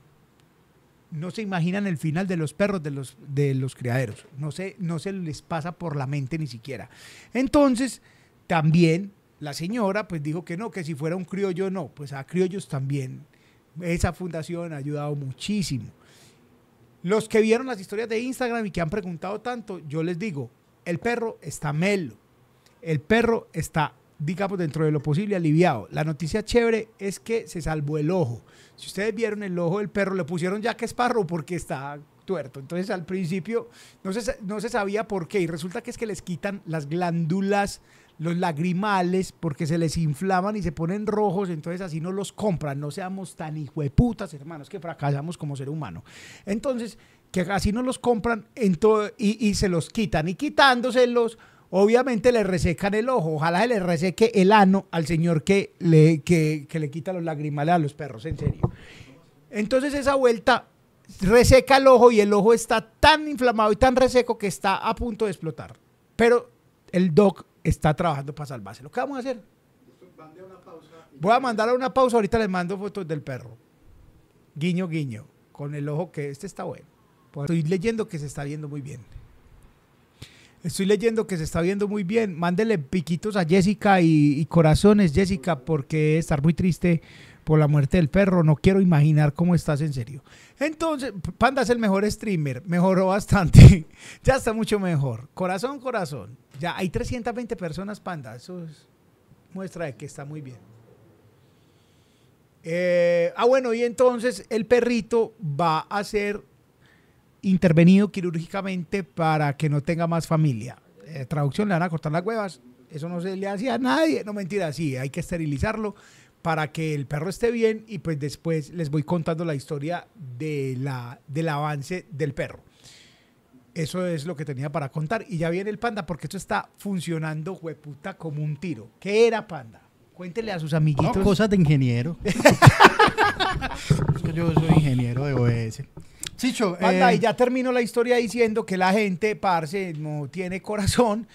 No se imaginan el final de los perros de los, de los criaderos. No se, no se les pasa por la mente ni siquiera. Entonces, también la señora pues dijo que no, que si fuera un criollo no, pues a criollos también. Esa fundación ha ayudado muchísimo. Los que vieron las historias de Instagram y que han preguntado tanto, yo les digo, el perro está melo, el perro está, digamos, dentro de lo posible aliviado. La noticia chévere es que se salvó el ojo. Si ustedes vieron el ojo del perro, le pusieron ya que es parro porque está tuerto. Entonces al principio no se, no se sabía por qué y resulta que es que les quitan las glándulas los lagrimales porque se les inflaman y se ponen rojos, entonces así no los compran, no seamos tan hijueputas, hermanos, que fracasamos como ser humano. Entonces, que así no los compran todo, y, se los quitan, y quitándoselos, obviamente le resecan el ojo, ojalá se le reseque el ano al señor que le, que, que le quita los lagrimales a los perros, en serio. Entonces esa vuelta reseca el ojo y el ojo está tan inflamado y tan reseco que está a punto de explotar. Pero el doc está trabajando para salvarse. ¿Lo que vamos a hacer? Voy a mandar a una pausa, ahorita les mando fotos del perro. Guiño, guiño, con el ojo que este está bueno. Estoy leyendo que se está viendo muy bien. Estoy leyendo que se está viendo muy bien. Mándele piquitos a Jessica y, y corazones, Jessica, porque estar muy triste por la muerte del perro. No quiero imaginar cómo estás en serio. Entonces, Panda es el mejor streamer. Mejoró bastante. <laughs> ya está mucho mejor. Corazón, corazón. Ya hay 320 personas, Panda. Eso es muestra de que está muy bien. Eh, ah, bueno, y entonces el perrito va a ser intervenido quirúrgicamente para que no tenga más familia. Eh, traducción, le van a cortar las huevas. Eso no se le hacía a nadie. No, mentira, sí, hay que esterilizarlo para que el perro esté bien y pues después les voy contando la historia de la, del avance del perro. Eso es lo que tenía para contar. Y ya viene el panda porque esto está funcionando, hueputa, como un tiro. ¿Qué era panda? Cuéntele a sus No, amiguitos. cosas de ingeniero. <laughs> es que yo soy ingeniero de OS. Chicho, Panda, eh, y ya termino la historia diciendo que la gente, parce, no tiene corazón.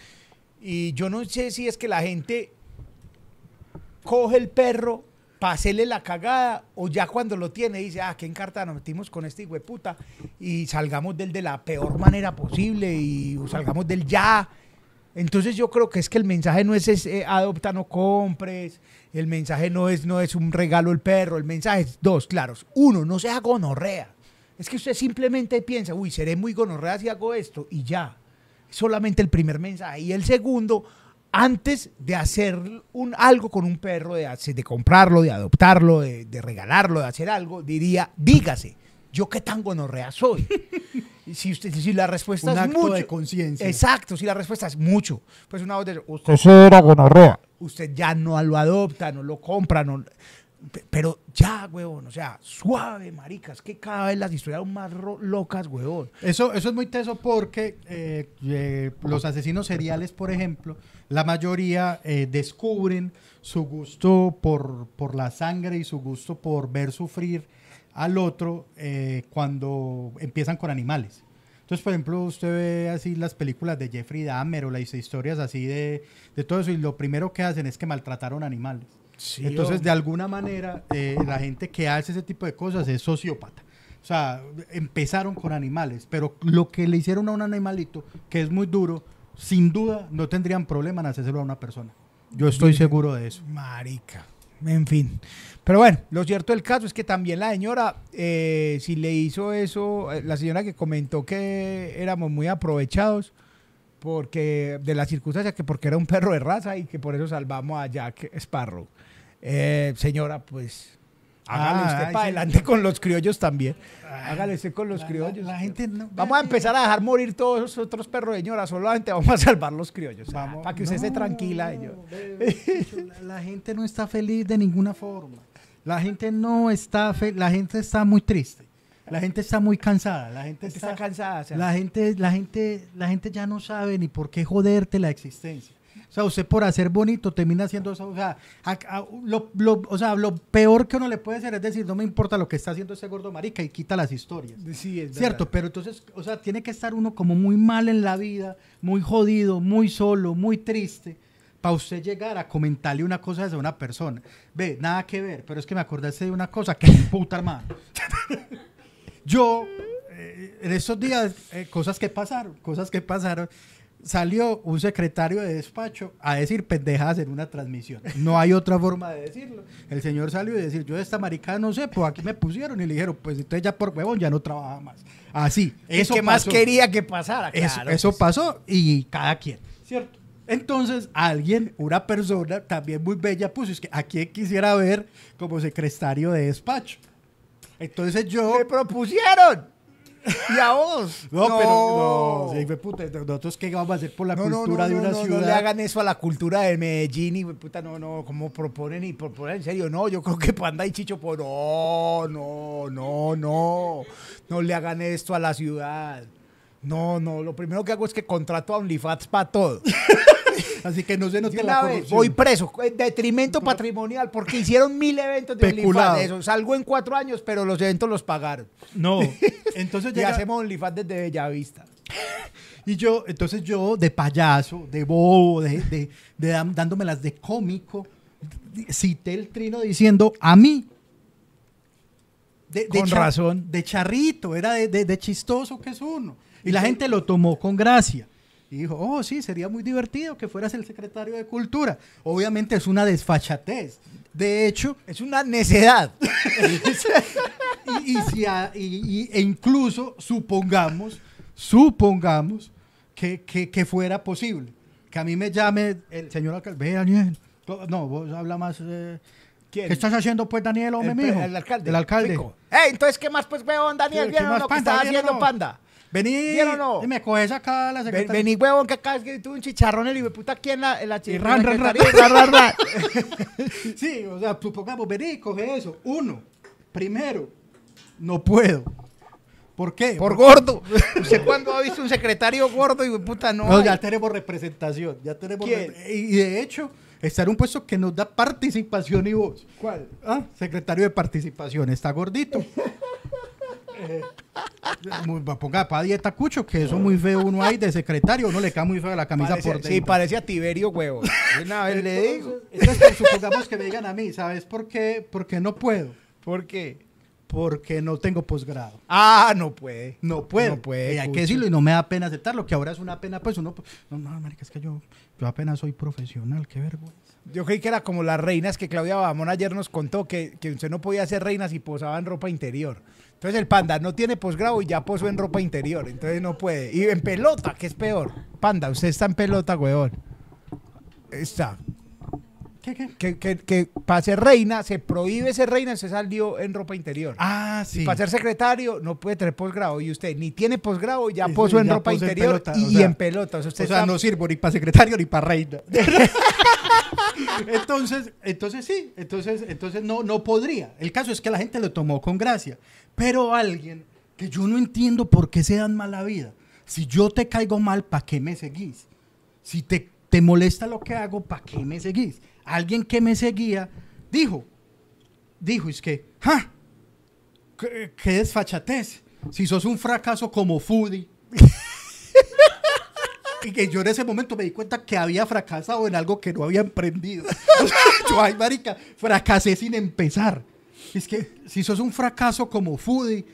Y yo no sé si es que la gente coge el perro para la cagada o ya cuando lo tiene dice, ah, qué encarta nos metimos con este puta y salgamos del de la peor manera posible y salgamos del ya. Entonces yo creo que es que el mensaje no es, ese, adopta, no compres, el mensaje no es, no es un regalo el perro, el mensaje es dos claros. Uno, no sea gonorrea. Es que usted simplemente piensa, uy, seré muy gonorrea si hago esto y ya. Solamente el primer mensaje. Y el segundo, antes de hacer un, algo con un perro, de, hacer- de comprarlo, de adoptarlo, de, de regalarlo, de hacer algo, diría, dígase, ¿yo qué tan gonorrea soy? Y <laughs> si, usted, si la respuesta un es acto mucho, de conciencia. Exacto, si la respuesta es mucho, pues una voz de usted será gonorrea. Usted ya no lo adopta, no lo compra, no. pe- Pero ya, huevón, o sea, suave, maricas, que cada vez las historias son más ro- locas, huevón. Eso, eso es muy teso porque eh, eh, los asesinos seriales, por ejemplo, la mayoría eh, descubren su gusto por, por la sangre y su gusto por ver sufrir al otro eh, cuando empiezan con animales. Entonces, por ejemplo, usted ve así las películas de Jeffrey Dahmer o las historias así de, de todo eso y lo primero que hacen es que maltrataron animales. Entonces, de alguna manera, eh, la gente que hace ese tipo de cosas es sociópata. O sea, empezaron con animales, pero lo que le hicieron a un animalito, que es muy duro, sin duda no tendrían problema en hacérselo a una persona. Yo estoy seguro de eso. Marica. En fin. Pero bueno, lo cierto del caso es que también la señora, eh, si le hizo eso, eh, la señora que comentó que éramos muy aprovechados porque de la circunstancia que porque era un perro de raza y que por eso salvamos a Jack Sparrow. Eh, señora, pues hágale Ah, usted ay, para sí. adelante con los criollos también. Hágale usted con los La- criollos. la- la gente no- vamos a empezar a dejar morir todos esos otros perros, señora. Solamente vamos a salvar los criollos. Vamos- para que usted esté No, tranquila. ve, Chicho, la, gente no está feliz de ninguna forma. La gente no está fe- la gente está muy triste. La gente está muy cansada. La gente Gente está, está cansada. o sea. La gente, la gente, la gente ya no sabe ni por qué joderte la existencia. Sea, usted por hacer bonito termina haciendo eso. O sea, a- a- lo, lo- o sea, lo peor que uno le puede hacer es decir, no me importa lo que está haciendo ese gordo marica y quita las historias. Sí, es Cierto, verdad. pero entonces, o sea, tiene que estar uno como muy mal en la vida, muy jodido, muy solo, muy triste, para usted llegar a comentarle una cosa de una persona. Ve, nada que ver, pero es que me acordaste de una cosa que me puta, hermano. <laughs> Yo, eh, en estos días, eh, cosas que pasaron, cosas que pasaron, salió un secretario de despacho a decir pendejadas en una transmisión. No hay otra forma de decirlo. El señor salió y decir, yo de esta maricada no sé, pues aquí me pusieron y le dijeron, pues entonces ya por huevón ya no trabaja más. Así. Eso que más quería que pasara. Eso, claro, eso pasó y cada quien, ¿cierto? Entonces, alguien, una persona también muy bella, puso, es que a quien quisiera ver como secretario de despacho. Entonces yo... ¡Me propusieron! ¿Y a vos? <laughs> No, pero no, sí, fue puta, nosotros qué vamos a hacer por la No, cultura no, de una ciudad. No le hagan eso a la cultura de Medellín y puta, no, no, como proponen y proponen en serio. No, yo creo que Panda y Chicho, pues no, no, no, no. No le hagan esto a la ciudad. No, no, lo primero que hago es que contrato a OnlyFans para todo. <laughs> Así que no se note la vez, corrupción. voy preso, en detrimento patrimonial, porque hicieron mil eventos de Peculado. OnlyFans. Eso, salgo en cuatro años, pero los eventos los pagaron. No, <laughs> entonces Y llega, hacemos OnlyFans desde Bellavista. <laughs> y yo, entonces yo de payaso, de bobo, de, de, de dándomelas de cómico, cité el trino diciendo a mí. De, de Con razón. De charrito, era de, de- de chistoso que es uno. Y la gente lo tomó con gracia. Y dijo, oh, sí, sería muy divertido que fueras el secretario de Cultura. Obviamente es una desfachatez. De hecho, Es una necedad. <laughs> y, y si a- y- e incluso supongamos, supongamos que, que- que fuera posible. Que a mí me llame el señor alcalde. Ve, Daniel. No, vos habla más. eh, ¿Quién? ¿Qué estás haciendo, pues, Daniel, hombre el, mijo? el alcalde. El alcalde. Ey, entonces, ¿qué más, pues, weón, Daniel? ¿Qué- ¿Vieron lo que ¿Vieron haciendo no? Panda? Vení, ¿Quiero o no? y me coges acá la secretaria. Vení, huevón, que acá es que tuve un chicharrón el hijo puta aquí en la, en la, Y en ran, la ran, ran, secretaría, ran, ran, ran. <laughs> Sí, o sea, supongamos, vení, coge eso. Uno, primero, no puedo. ¿Por qué? Por gordo. ¿Usted cuándo ha visto un secretario gordo y puta no? No, ya tenemos representación. Ya tenemos ¿Quién? y de hecho, está en un puesto que nos da participación y voz. ¿Cuál? Ah, secretario de participación, está gordito. <laughs> Eh, <laughs> muy- ponga para dieta cucho, que eso muy feo uno ahí de secretario, uno le cae muy feo la camisa por dentro. sí, parece a Tiberio, huevo. Una vez le digo. Entonces, entonces, supongamos que me digan a mí, ¿sabes por qué? Porque no puedo. ¿Por qué? Porque no tengo posgrado. Ah, no puede. No puedo. No puede, Y hay Cucho. que decirlo y no me da pena aceptarlo, que ahora es una pena, pues uno... No, no, marica, es que yo, yo apenas soy profesional, qué vergüenza. Yo creí que era como las reinas que Claudia Bamón ayer nos contó que, que usted no podía ser reina si posaba en ropa interior. Entonces el panda no tiene posgrado y ya posó en ropa interior, entonces no puede. Y en pelota, que es peor. Panda, usted está en pelota, huevón. Está. ¿Qué, qué? Que, que, que para ser reina, se prohíbe ser reina, usted salió en ropa interior. Ah, sí. Y para ser secretario no puede tener posgrado. Y usted ni tiene posgrado, ya posó sí, en ya ropa en interior pelota, y, o y sea, en pelota. O sea, usted O sea, está- no sirvo ni para secretario ni para reina. <laughs> entonces, entonces sí, entonces, entonces no, no podría. El caso es que la gente lo tomó con gracia. Pero alguien que yo no entiendo por qué se dan mala vida. Si yo te caigo mal, ¿para qué me seguís? Si te, te molesta lo que hago, ¿para qué me seguís? Alguien que me seguía dijo, dijo, es que, ¡ja! ¿Qué, desfachatez? Si sos un fracaso como foodie. <laughs> Y que yo en ese momento me di cuenta que había fracasado en algo que no había emprendido. <laughs> Yo, ay, marica, fracasé sin empezar. Es que si sos un fracaso como foodie,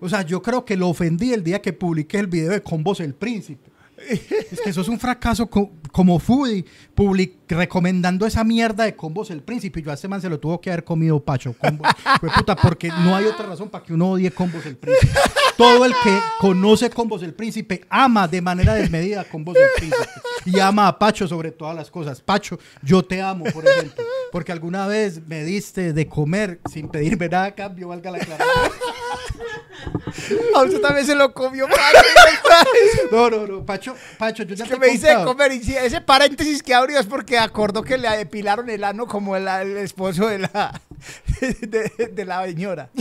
o sea, yo creo que lo ofendí el día que publiqué el video de Combos el Príncipe. Es que sos un fracaso co- como foodie, public- recomendando esa mierda de Combos el Príncipe. Yo a ese man se lo tuvo que haber comido Pacho Combos. Fue puta, porque no hay otra razón para que uno odie Combos el Príncipe. Todo el que conoce Combos el Príncipe ama de manera desmedida Combos el Príncipe. Y ama a Pacho sobre todas las cosas. Pacho, yo te amo, por ejemplo. Porque alguna vez me diste de comer sin pedirme nada a cambio, valga la aclaración. A usted también se lo comió. <laughs> No, no, no. Pacho, Pacho, yo ya Es te que he me hice contado. comer. Y ese paréntesis que abrió es porque acordó que le depilaron el ano como el, el esposo de la, <laughs> de, de la señora. <laughs>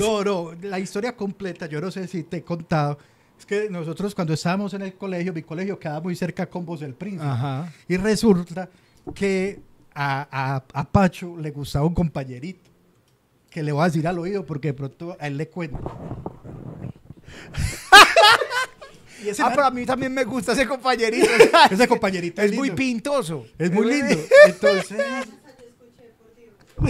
No, no, la historia completa, yo no sé si te he contado. Es que nosotros cuando estábamos en el colegio, mi colegio quedaba muy cerca con Vos del Príncipe. Ajá. Y resulta que a, a- a Pacho le gustaba un compañerito. Que le voy a decir al oído porque de pronto a él le cuento. <laughs> y ese, Ah, man- pero a mí también me gusta ese compañerito. <laughs> ese compañerito es muy pintoso. Es muy lindo. <laughs> Entonces. <laughs>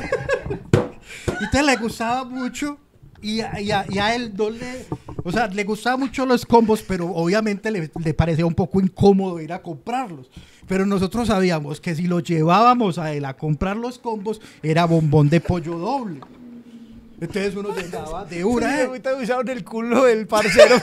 y entonces le gustaba mucho. Y a, y a- y a él no le. O sea, le gustaban mucho los combos, pero obviamente le, le parecía un poco incómodo ir a comprarlos. Pero nosotros sabíamos que si lo llevábamos a él a comprar los combos, era bombón de pollo doble. Entonces uno llegaba de una. Sí, ¿eh? ahorita usaron el culo del parcero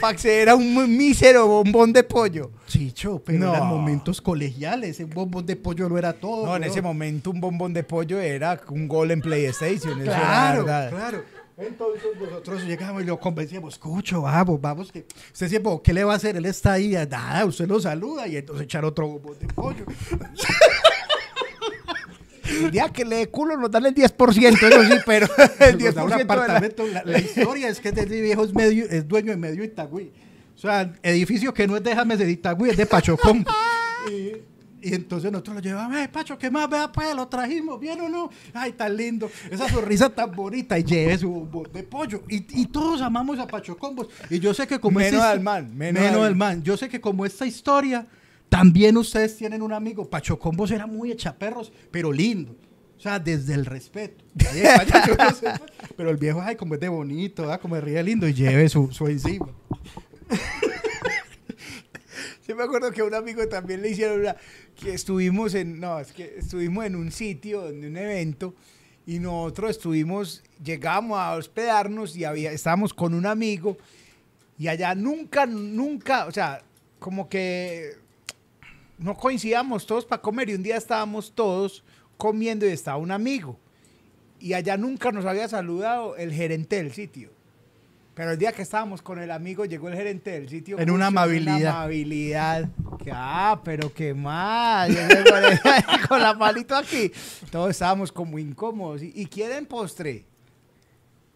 para acceder a un mísero bombón de pollo. Chicho, pero No. eran momentos colegiales. Un bombón de pollo no era todo. No, en ese momento un bombón de pollo era un gol en PlayStation. Claro, claro. Entonces nosotros llegamos y lo convencíamos, escucho, vamos, vamos, que usted siempre, ¿qué le va a hacer? Él está ahí, nada, usted lo saluda y entonces echar otro bombón de pollo. <laughs> El día que le dé culo nos dan el 10%, eso sí, pero <laughs> el Nos da 10% un de la- apartamento, la, la historia es que este viejo es, medio, es dueño de medio Itagüí. O sea, edificio que no es de James de Itagüí, es de Pachocón. <laughs> y, y entonces nosotros lo llevamos, ay, Pacho, ¿qué más? Vea, pues, lo trajimos, ¿bien o no? Ay, tan lindo, esa sonrisa tan bonita, y lleve su bombón de pollo. Y, y todos amamos a Pacho Combos. Y yo sé que como Menos al man, menos menos al man. Yo sé que como esta historia, también ustedes tienen un amigo, Pacho Combos era muy echaperros, pero lindo. O sea, desde el respeto. <laughs> Sé, Pero el viejo, ay, como es de bonito, ¿verdad? como es ríe lindo y lleve su, su encima. <laughs> Yo me acuerdo que a un amigo también le hicieron una, que estuvimos en, no, es que estuvimos en un sitio, en un evento, y nosotros estuvimos, llegamos a hospedarnos y había, estábamos con un amigo, y allá nunca, nunca, o sea, como que no coincidíamos todos para comer, y un día estábamos todos comiendo y estaba un amigo, y allá nunca nos había saludado el gerente del sitio. Pero el día que estábamos con el amigo, llegó el gerente del sitio. En una amabilidad. Una amabilidad. Que, ah, pero qué con- <laughs> con la palito aquí. Todos estábamos como incómodos. ¿Y, y quieren postre?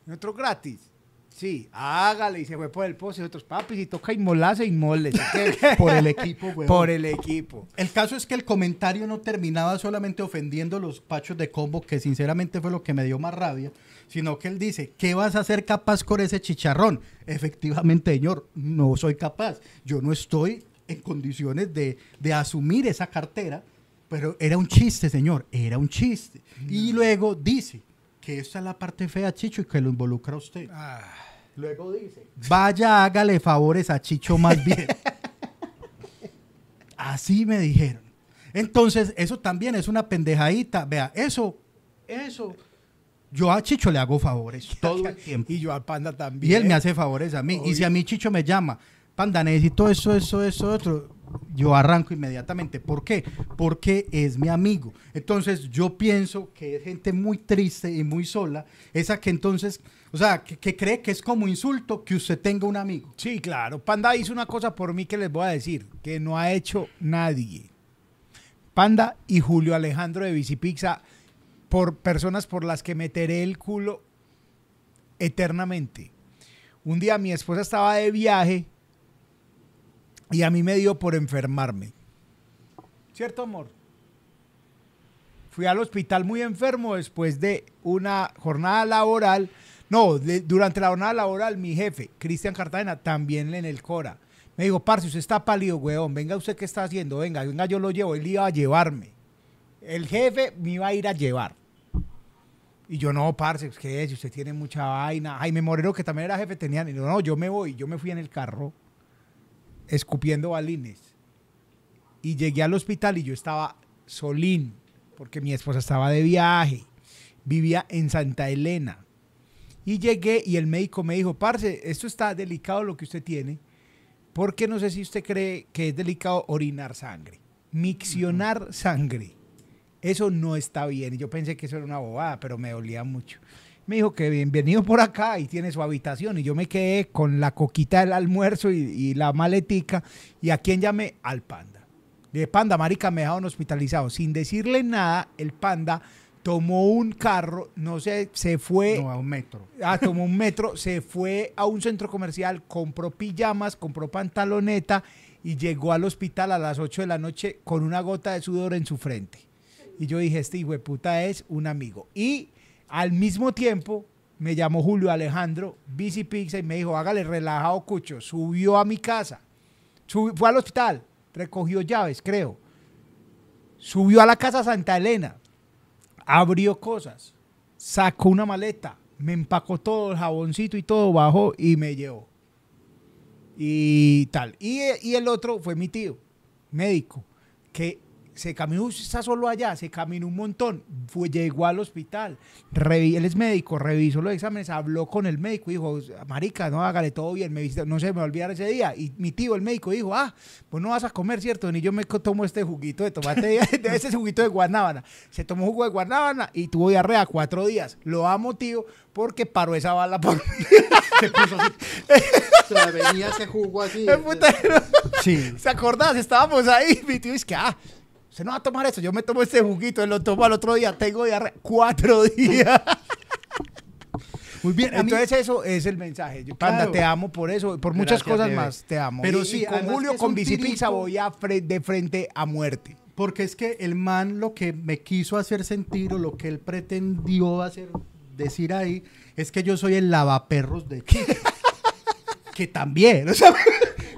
Nosotros gratis. Sí, hágale. Y se fue por el postre. Y otros papis, y toca inmolarse, inmole. <laughs> Por el equipo, <laughs> güey. Por el equipo. El caso es que el comentario no terminaba solamente ofendiendo los pachos de combo, que sinceramente fue lo que me dio más rabia, sino que él dice, ¿qué vas a ser capaz con ese chicharrón? Efectivamente, señor, no soy capaz. Yo no estoy en condiciones de, de asumir esa cartera, pero era un chiste, señor, era un chiste. Y luego dice que esta es la parte fea, Chicho, y que lo involucra a usted. Luego dice, vaya, hágale favores a Chicho más bien. <laughs> Así me dijeron. Entonces, eso también es una pendejadita. Vea, eso, eso. Yo a Chicho le hago favores <laughs> todo el <laughs> tiempo. Y yo al panda también. Y él me hace favores a mí. Y si a mí Chicho me llama, panda, necesito eso, eso, eso, otro, yo arranco inmediatamente. ¿Por qué? Porque es mi amigo. Entonces yo pienso que es gente muy triste y muy sola, esa que entonces, o sea, que, cree que es como insulto que usted tenga un amigo. Sí, claro. Panda hizo una cosa por mí que les voy a decir, que no ha hecho nadie. Panda y Julio Alejandro de Bicipizza, por personas por las que meteré el culo eternamente. Un día mi esposa estaba de viaje y a mí me dio por enfermarme. ¿Cierto, amor? Fui al hospital muy enfermo después de una jornada laboral. No, durante la jornada laboral, mi jefe, Cristian Cartagena, también en el Cora. Me dijo, parce, usted está pálido, weón. Venga, ¿usted qué está haciendo? Venga, venga, yo lo llevo. Él iba a llevarme. El jefe me iba a ir a llevar. Y yo, no, parce, ¿qué es? Usted tiene mucha vaina. Jaime Moreno, que también era jefe, tenía. Y yo, no, yo me voy. Yo me fui en el carro escupiendo balines. Y llegué al hospital y yo estaba solín, porque mi esposa estaba de viaje. Vivía en Santa Elena. Y llegué y el médico me dijo, parce, esto está delicado lo que usted tiene, porque no sé si usted cree que es delicado orinar sangre. Miccionar sangre. Eso no está bien. Y yo pensé que eso era una bobada, pero me dolía mucho. Me dijo que bienvenido por acá y tiene su habitación. Y yo me quedé con la coquita del almuerzo y, y la maletica. ¿Y a quién llamé? Al panda. De panda, marica, me dejaron hospitalizado. Sin decirle nada, el panda tomó un carro, no sé, se fue No, a un metro. Ah, tomó un metro, se fue a un centro comercial, compró pijamas, compró pantaloneta y llegó al hospital a las 8 de la noche con una gota de sudor en su frente. Y yo dije, este hijo de puta es un amigo. Y al mismo tiempo me llamó Julio Alejandro, Bici Pizza, y me dijo, hágale relajado, Cucho. Subió a mi casa, subió- fue al hospital, recogió llaves, creo. Subió a la casa Santa Elena, abrió cosas, sacó una maleta, me empacó todo el jaboncito y todo, bajó y me llevó. Y tal. Y, y el otro fue mi tío, médico, que se caminó, está solo allá, se caminó un montón, fue, llegó al hospital, revi- él es médico, revisó los exámenes, habló con el médico, dijo, marica, no, hágale todo bien, me visita- no se me va a olvidar ese día. Y mi tío, el médico, dijo, ah, pues no vas a comer, ¿cierto? Ni yo me tomo este juguito de tomate, de ese juguito de guanábana. Se tomó jugo de guanábana y tuvo diarrea cuatro días. Lo amo, tío, porque paró esa bala por <laughs> Se puso así. Se venía ese jugo así. <laughs> el putero. Sí. ¿Se acordás? Estábamos ahí. Mi tío dice que, ah, usted no va a tomar eso. Yo me tomo este juguito, él lo tomo al otro día. Tengo diarrea. Cuatro <laughs> días. Muy bien. mí- Entonces, eso es el mensaje. Yo, Panda, te amo por eso. Por muchas Gracias, cosas bebé. más. Te amo. Pero Y- sí, y con Julio, con un Bicipizza, voy a fre- de frente a muerte. Porque es que el man lo que me quiso hacer sentir o lo que él pretendió hacer, decir ahí, es que yo soy el lavaperros de Chile. <laughs> que también, o sea,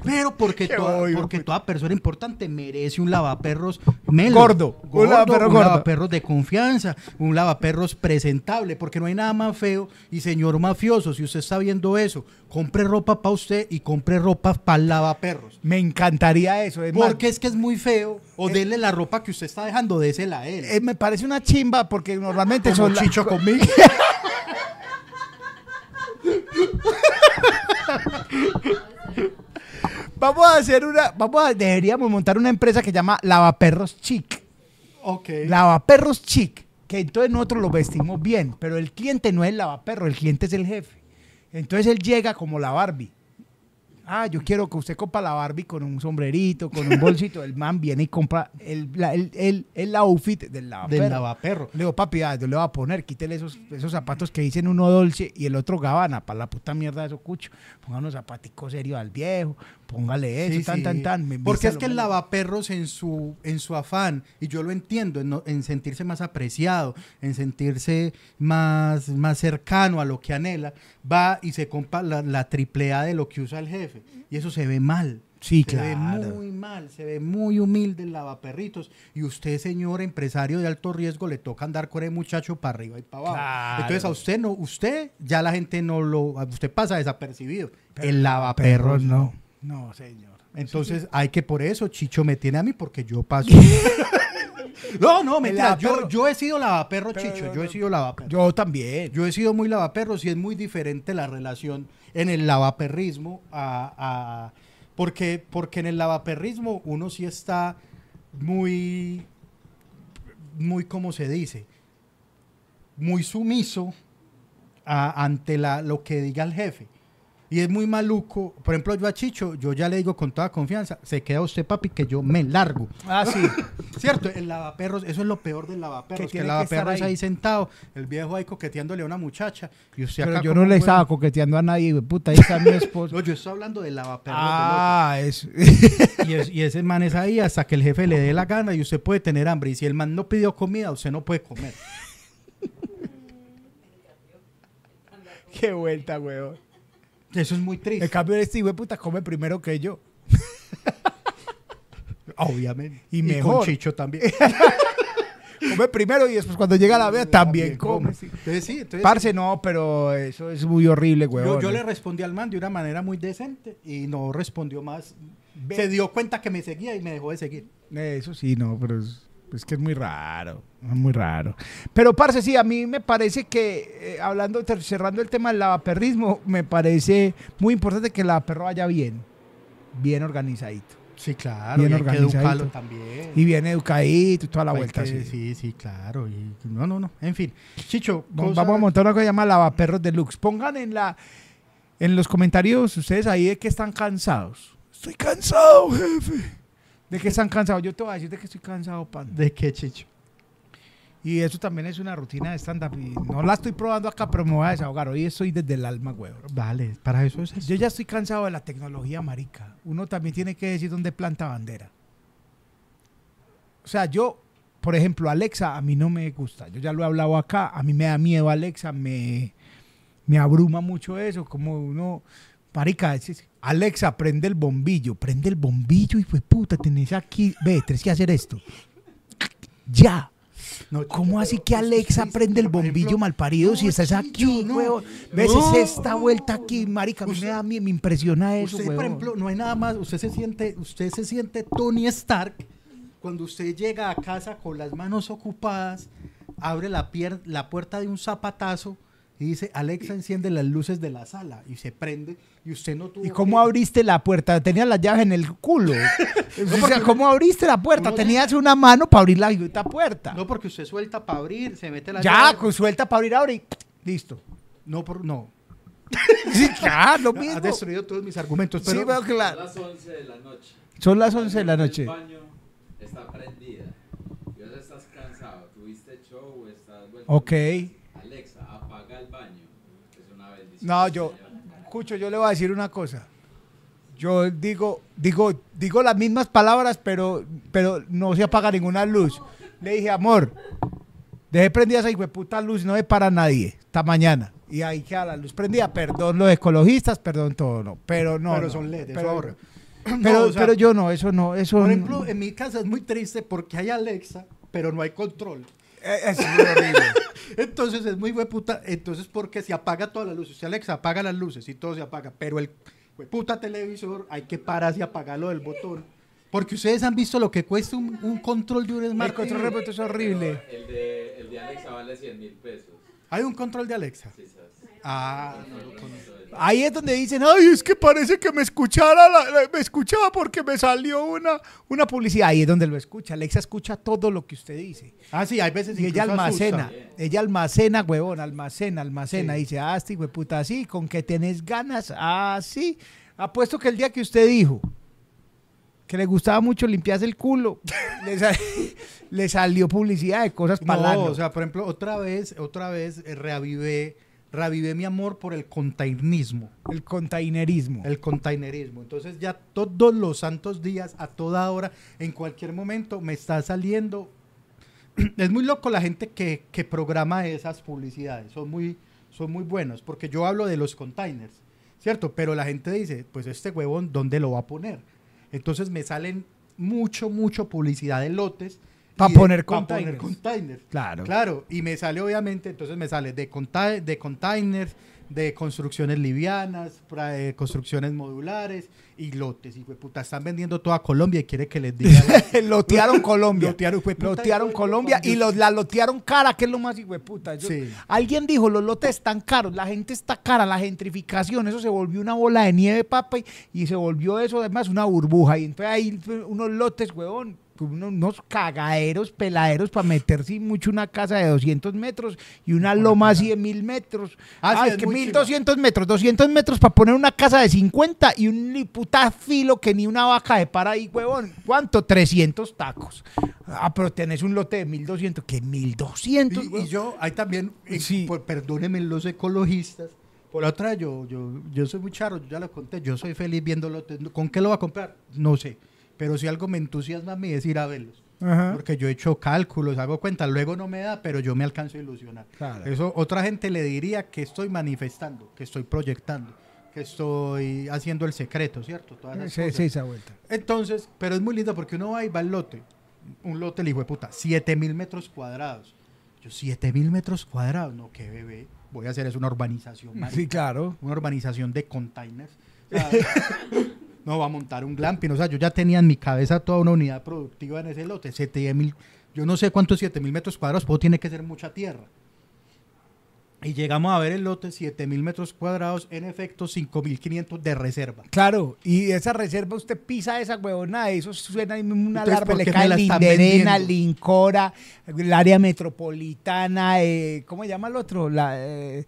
pero porque, toda, obvio, porque toda persona importante merece un lavaperros melo, Gordo, un lavaperro un gordo. lavaperros de confianza, un lavaperros presentable, porque no hay nada más feo. Y señor mafioso, si usted está viendo eso, compre ropa para usted y compre ropa para el lavaperros. Me encantaría eso. Es Porque es que es muy feo. O dele la ropa que usted está dejando, désela a él. eh, me parece una chimba porque normalmente Como son la- Chicho conmigo. <laughs> <laughs> Vamos a hacer una, vamos a, deberíamos montar una empresa que se llama Lavaperros Chic. ok. Lavaperros Chic, que entonces nosotros lo vestimos bien, pero el cliente no es el lavaperro, el cliente es el jefe. Entonces él llega como la Barbie. Ah, yo quiero que usted compra la Barbie con un sombrerito, con un bolsito. El man viene y compra el, la- el, el, el outfit del lavaperro. Del lavaperro. Le digo, papi, ah, yo le voy a poner, quítele esos, esos zapatos que dicen uno dolce y el otro gabana, para la puta mierda de esos cuchos. Ponga unos zapaticos serios al viejo, póngale eso, Sí, tan, sí. tan, tan. Porque es que el lavaperros en su, en su afán, y yo lo entiendo, en, no- en sentirse más apreciado, en sentirse más, más cercano a lo que anhela, va y se compra la, la triple A de lo que usa el jefe. Y eso se ve mal. Sí, se ve muy mal, se ve muy humilde el lavaperritos. Y usted, señor empresario de alto riesgo, le toca andar con el muchacho para arriba y para abajo. Claro. Entonces a usted no, usted ya la gente no lo, usted pasa desapercibido. Pero el lavaperros no. No, señor. entonces hay que por eso Chicho me tiene a mí porque yo paso. <laughs> no, no, mentira. Yo, yo he sido lavaperro, Pero Chicho. Yo he sido lavaperro. Yo también. Yo he sido muy lavaperro y es muy diferente la relación en el lavaperrismo a, a- porque, porque en el lavaperrismo uno sí está muy, muy, ¿cómo se dice? Muy sumiso a- ante la, lo que diga el jefe. Y es muy maluco. Por ejemplo, yo a Chicho, yo ya le digo con toda confianza, se queda usted, papi, que yo me largo. Ah, sí. <laughs> ¿Cierto? El lavaperros, eso es lo peor del lavaperros. Que el lavaperros ahí. ahí. sentado, el viejo ahí coqueteándole a una muchacha. Y usted Pero acá yo no le estaba coqueteando a nadie, puta, ahí está mi <laughs> esposo. No, yo estoy hablando del lavaperros ah, eso. del otro. Y, es- y ese man es ahí hasta que el jefe le dé la gana y usted puede tener hambre. Y si el man no pidió comida, usted no puede comer. Qué vuelta, weón. Eso es muy En triste. cambio, este hijo de puta come primero que yo. <laughs> Obviamente. Y con mejor. Chicho también. <laughs> Come primero y después cuando llega la vea también come. sí. Entonces sí, entonces Parce, no, pero eso es muy horrible, weón. Yo, yo le respondí al man de una manera muy decente y no respondió más. Se dio cuenta que me seguía y me dejó de seguir. Eso sí, no, pero es, es que es muy raro, es muy raro. Pero, parce, sí, a mí me parece que, eh, hablando, cerrando el tema del lavaperrismo, me parece muy importante que el lavaperro vaya bien, bien organizadito. Sí, claro. Bien y hay que organizadito. educarlo también. Y bien educadito y toda la Hay vuelta. que- sí, sí, claro. y- no, no, no. En fin. Chicho, cosa- vamos a montar una cosa que se llama lavaperros deluxe. Pongan en la en los comentarios ustedes ahí de que están cansados. Estoy cansado, jefe. De que están cansados. Yo te voy a decir de que estoy cansado, pan. ¿De qué, Chicho? Y eso también es una rutina de stand-up. Y no la estoy probando acá, pero me voy a desahogar. Hoy estoy desde el alma, huevo. Vale, para eso es eso. Yo ya estoy cansado de la tecnología, marica. Uno también tiene que decir dónde planta bandera. O sea, yo, por ejemplo, Alexa, a mí no me gusta. Yo ya lo he hablado acá. A mí me da miedo Alexa. Me, me abruma mucho eso. Como uno, marica, es- es- Alexa, prende el bombillo. Prende el bombillo y fue puta, tenés aquí. Ve, tenés que hacer esto. Ya. No, ¿Cómo así que Alexa prende el bombillo malparido no, si estás aquí, no. huevón? ¿Ves? Es esta vuelta aquí, marica. A mí me, da, mie- me impresiona eso, Usted, por ejemplo, no hay nada más. Usted se siente, usted se siente Tony Stark cuando usted llega a casa con las manos ocupadas, abre la, pier- la puerta de un zapatazo y dice, Alexa, enciende las luces de la sala y se prende y usted no tuvo ¿Y cómo que- abriste la puerta? Tenías las llaves en el culo. <laughs> o sea, porque- ¿cómo abriste la puerta? Tenías una mano para abrir la puta puerta. No, porque usted suelta para abrir, se mete la ya, llave. con suelta para abrir ahora y listo. No, por, no. <laughs> Sí, ya, lo mismo. Has destruido todos mis argumentos, pero Sí, veo Son claro. las 11 de la noche. Son las 11 de la noche. El baño está prendida. Y ahora estás cansado. Tuviste show, estás vuelto Ok. Alexa, apaga el baño. Es una bendición. No, yo, escucho, yo le voy a decir una cosa. Yo digo, digo, digo las mismas palabras, pero, pero no se apaga ninguna luz. Le dije, amor, dejé prendida esa puta luz, no es para nadie, esta mañana. Y ahí queda la luz prendida. Perdón los ecologistas, perdón todo, no. Pero no. pero no, son LED, eso pero, ahorra. pero, <clears throat> No, o sea, pero yo no, eso no, eso Por no- ejemplo, en mi casa es muy triste porque hay Alexa, pero no hay control. Eh, eso es horrible. <laughs> Entonces es muy hueputa. Entonces, porque se apaga todas las luces. Usted, Alexa, apaga las luces y todo se apaga. Pero el hueputa televisor hay que pararse y apagarlo del botón. Porque ustedes han visto lo que cuesta un, un control de un El Smart control TV. remoto es horrible. El de, el de Alexa vale 100 mil pesos. Hay un control de Alexa. Sí, ¿sabes? Ah, no lo conozco. Ahí es donde dicen, ay, es que parece que me escuchara, la- la- me escuchaba porque me salió una, una publicidad. Ahí es donde lo escucha. Alexa escucha todo lo que usted dice. Ah, sí, hay veces Y ella almacena. asusta. Ella almacena, huevón, almacena, almacena. Sí. Dice, ah, este puta, sí, con que tenés ganas, ah, sí. Apuesto que el día que usted dijo que le gustaba mucho limpiarse el culo, <laughs> le, sa- le salió publicidad de cosas No, para o sea, por ejemplo, otra vez, otra vez eh, reavivé, reavivé mi amor por el containerismo. el containerismo. El containerismo. Entonces ya todos los santos días, a toda hora, en cualquier momento, me está saliendo. <clears throat> Es muy loco la gente que, que programa esas publicidades. Son muy, son muy buenos. Porque yo hablo de los containers, ¿cierto? Pero la gente dice, pues este huevón, ¿dónde lo va a poner? Entonces me salen mucho, mucho publicidad de lotes. Pa' y de- poner pa' containers. containers. Claro. Claro, y me sale obviamente, entonces me sale de, conta- de containers, de construcciones livianas, pra- eh, construcciones modulares y lotes. Y puta, están vendiendo toda Colombia y quiere que les diga. <laughs> lotearon Colombia. Lotearon, hijueputa, Lotearon Colombia y los, la lotearon cara, que es lo más hijueputa. Yo- Sí. Alguien dijo, los lotes están caros, la gente está cara, la gentrificación, eso se volvió una bola de nieve, papa, y, y se volvió eso además una burbuja. Y entonces hay unos lotes, huevón, unos, unos cagaderos, peladeros para meterse mucho una casa de 200 metros y una loma así de mil metros. Ah, sí, Ah, es es que muy 1200 metros, 200 metros para poner una casa de 50 y un ni puta filo que ni una vaca de para ahí, huevón. ¿Cuánto? 300 tacos. Ah, pero tenés un lote de 1200. ¿Qué 1200? Y, y yo, hay también, eh, Sí. por- perdónenme los ecologistas, por la otra, yo, yo, yo soy muy charro, yo ya lo conté, yo soy feliz viendo lotes. ¿Con qué lo va a comprar? No sé. Pero si algo me entusiasma a mí es ir a verlos. Ajá. Porque yo he hecho cálculos, hago cuenta, luego no me da, pero yo me alcanzo a ilusionar. Claro. Eso otra gente le diría que estoy manifestando, que estoy proyectando, que estoy haciendo el secreto, ¿cierto? Todas esas Sí, cosas. sí, esa vuelta. Entonces, pero es muy lindo porque uno va y va al lote. Un lote, el hijo de puta, 7 mil metros cuadrados. Yo, 7 mil metros cuadrados, no, qué bebé. Voy a hacer es una urbanización, marica. Sí, claro. una urbanización de containers. <laughs> No va a montar un glamping. O sea, yo ya tenía en mi cabeza toda una unidad productiva en ese lote. 7 mil, yo no sé cuántos 7 mil metros cuadrados, pero tiene que ser mucha tierra. Y llegamos a ver el lote, 7 mil metros cuadrados, en efecto, 5.500 de reserva. Claro, y esa reserva usted pisa esa huevona, eso suena una Entonces, ¿por le cae Linderena? Lincora, el área metropolitana, eh, ¿cómo se llama el otro? La, eh,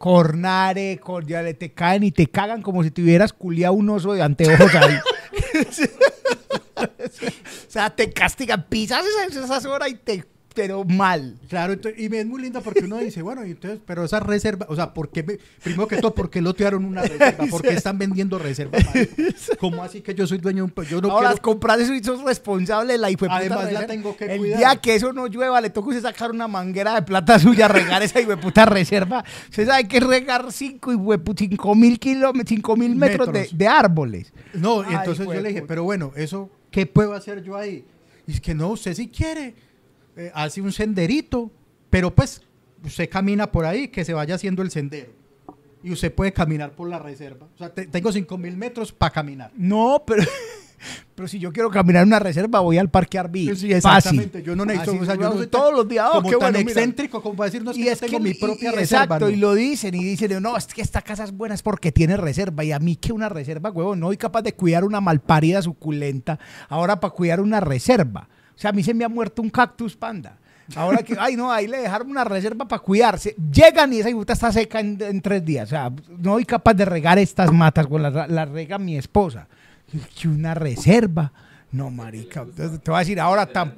Cornare, Cordiale, te caen y te cagan como si tuvieras culiado un oso de anteojos ahí. <laughs> <laughs> o sea, te castigan, pisas esas horas y te, pero mal. Claro, ento- y es muy lindo porque uno dice, bueno, y entonces, pero esa reserva, o sea, ¿por qué, me- primero que todo, ¿por qué lotearon una reserva? <laughs> ¿Por qué están vendiendo reserva? <laughs> ¿Cómo así que yo soy dueño de un... Yo no Ahora, quiero... comprar eso y sos responsable de la hijueputa Además, la tengo que El cuidar. día que eso no llueva, le toca usted sacar una manguera de plata suya, regar esa hijueputa reserva. Usted sabe que regar 5 mil kilómetros, 5 mil metros, de, Metros. de árboles. No, Ay, entonces yo le dije, pero bueno, eso, ¿qué puedo hacer yo ahí? Y es que no, usted si quiere, eh, hace un senderito, pero pues usted camina por ahí, que se vaya haciendo el sendero. Y usted puede caminar por la reserva. O sea, te- tengo 5 mil metros para caminar. No, pero, <laughs> pero si yo quiero caminar una reserva, voy al parque Arby. Sí, exactamente. Yo no necesito, o sea, yo no soy todos los días. oh, como qué tan bueno, mira. excéntrico como para decir, no, es que y yo es tengo que mi propia y- reserva. Exacto, ¿no? y lo dicen y dicen, no, es que esta casa es buena es porque tiene reserva. Y a mí que una reserva, huevón, no soy capaz de cuidar una malparida suculenta. Ahora para cuidar una reserva. O sea, a mí se me ha muerto un cactus panda. Ahora que, ay, no, ahí le dejaron una reserva para cuidarse. Llegan y esa fruta está seca en, en tres días. O sea, no soy capaz de regar estas matas, güey, la, la rega mi esposa. Que una reserva. No, marica. Entonces, Te voy a decir, ahora, tam-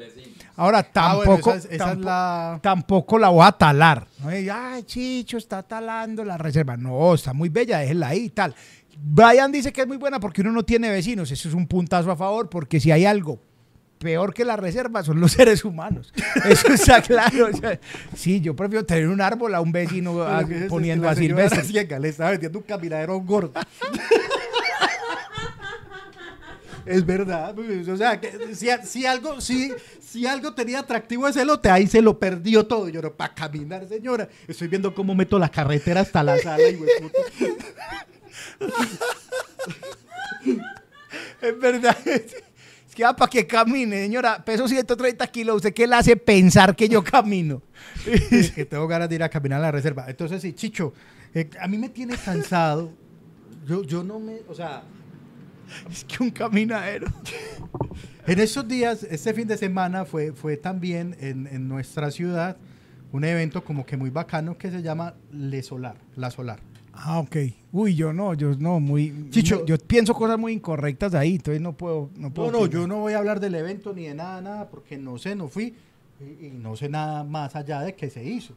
ahora Ah, bueno, tampoco, esa es- esa es tampoco, la- tampoco la voy a talar. ¿no? Y, Ay, Chicho, está talando la reserva. No, está muy bella, déjela ahí y tal. Brian dice que es muy buena porque uno no tiene vecinos. Eso es un puntazo a favor porque si hay algo peor que la reserva son los <laughs> seres humanos. Eso está claro. O sea, sí, yo prefiero tener un árbol a un vecino que es poniendo a silvestre. ciega, le estaba vendiendo un caminadero a gordo. <laughs> es verdad. pues, O sea, que si, si algo, si, si algo tenía atractivo ese lote, ahí se lo perdió todo. Yo no, para caminar, señora. Estoy viendo cómo meto la carretera hasta la sala. Y, <laughs> Es verdad. Es que para que camine, señora, peso 130 kilos, ¿usted qué le hace pensar que yo camino? <laughs> que tengo ganas de ir a caminar a la reserva. Entonces, sí, Chicho, eh, a mí me tiene cansado. Yo, yo no me, o sea, Es que un caminadero. En esos días, este fin de semana fue, fue también en, en nuestra ciudad un evento como que muy bacano que se llama Le Solar, La Solar. Ah, ok. Uy, yo no, yo no, muy... Chicho. yo pienso cosas muy incorrectas ahí, entonces no puedo... No, No, puedo no, opinar. yo no voy a hablar del evento ni de nada, nada, porque no sé, no fui y, y no sé nada más allá de que se hizo.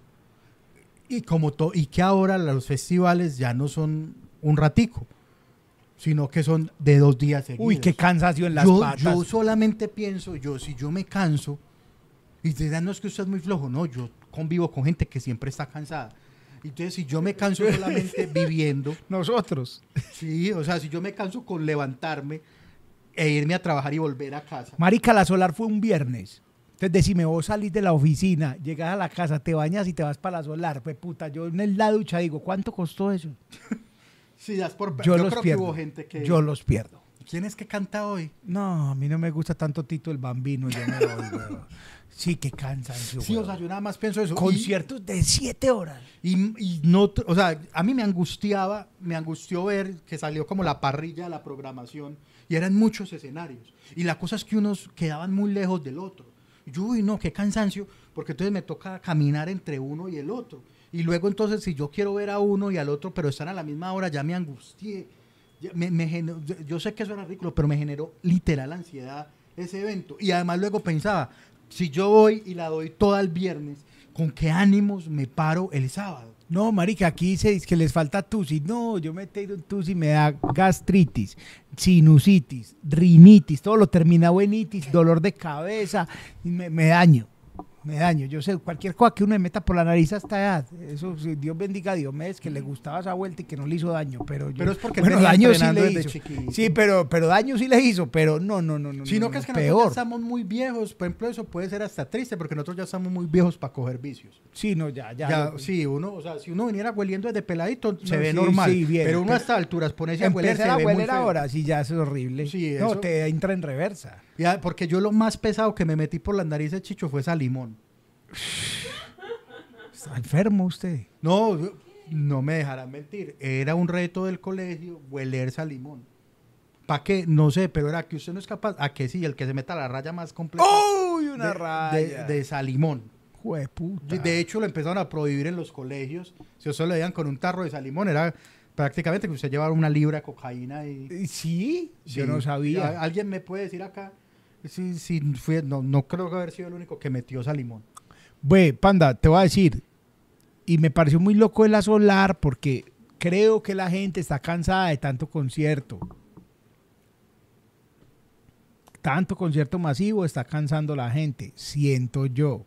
Y como to- y que ahora los festivales ya no son un ratico, sino que son de dos días seguidos. Uy, qué cansancio en las yo, patas. yo solamente pienso, yo si yo me canso, y te dirán, no es que usted es muy flojo, no, yo convivo con gente que siempre está cansada. Entonces, si yo me canso solamente <laughs> viviendo, Nosotros. sí, o sea, si yo me canso con levantarme e irme a trabajar y volver a casa. Marica, la solar fue un viernes. Entonces, decime, vos salís de la oficina, llegas a la casa, te bañas y te vas para la solar. Pues puta, yo en la ducha digo, ¿cuánto costó eso? <laughs> Sí, das por Yo, yo los creo pierdo. que hubo gente que. Yo los pierdo. ¿Quién es que canta hoy? No, a mí no me gusta tanto Tito el Bambino. Yo me voy, weón. <laughs> Sí, qué cansancio. Sí, o sea, yo nada más pienso eso. Conciertos de siete horas. Y, y no, o sea, a mí me angustiaba, me angustió ver que salió como la parrilla de la programación y eran muchos escenarios. Y la cosa es que unos quedaban muy lejos del otro. Yo, uy, no, qué cansancio, porque entonces me toca caminar entre uno y el otro. Y luego entonces, si yo quiero ver a uno y al otro, pero están a la misma hora, ya me angustié. Me- me yo- sé que eso era ridículo, pero me generó literal ansiedad ese evento. Y además luego pensaba, si yo voy y la doy toda el viernes, ¿con qué ánimos me paro el sábado? No, marica, aquí dice que les falta tusi. No, yo me he tenido un me da gastritis, sinusitis, rinitis, todo lo terminado en itis, dolor de cabeza, me daño, me daño. Yo sé, cualquier cosa que uno me meta por la nariz a esta edad, eso, sí, Dios bendiga a Diomedes, que le gustaba esa vuelta y que no le hizo daño, pero yo- Pero es porque bueno, daño sí le hizo. Sí, pero, pero daño sí le hizo, pero no, no, no, no. Sino no, que no, es que nosotros ya estamos muy viejos, por ejemplo, eso puede ser hasta triste porque nosotros ya estamos muy viejos para coger vicios. Sí, no, ya, ya. Ya, lo- sí, uno, o sea, si uno viniera hueliendo desde peladito, se No, ve sí, normal. sí, bien. pero uno a Pero- estas alturas ponerse a hueler se Empezar a hueler ahora, sí, ya es horrible. Sí, no, eso- te entra en reversa. Ya, porque yo lo más pesado que me metí por las narices, Chicho, fue esa limón. Está enfermo usted. No, no me dejarán mentir. Era un reto del colegio huelerse a limón. ¿Para qué? No sé, pero era que usted no es capaz. A que sí, el que se meta la raya más completa ¡Uy, una de, raya! de, de salimón. Jueputa. De- hecho, lo empezaron a prohibir en los colegios. Si usted le dieran con un tarro de salimón, era prácticamente que usted llevara una libra de cocaína y... Eh, ¿Sí? Yo Sí. no sabía. ¿Al- ¿Alguien me puede decir acá? Sí, sí, fui- no, no creo que haber sido el único que metió salimón. Güey, panda, te voy a decir. Y me pareció muy loco el solar porque creo que la gente está cansada de tanto concierto. Tanto concierto masivo está cansando la gente, siento yo.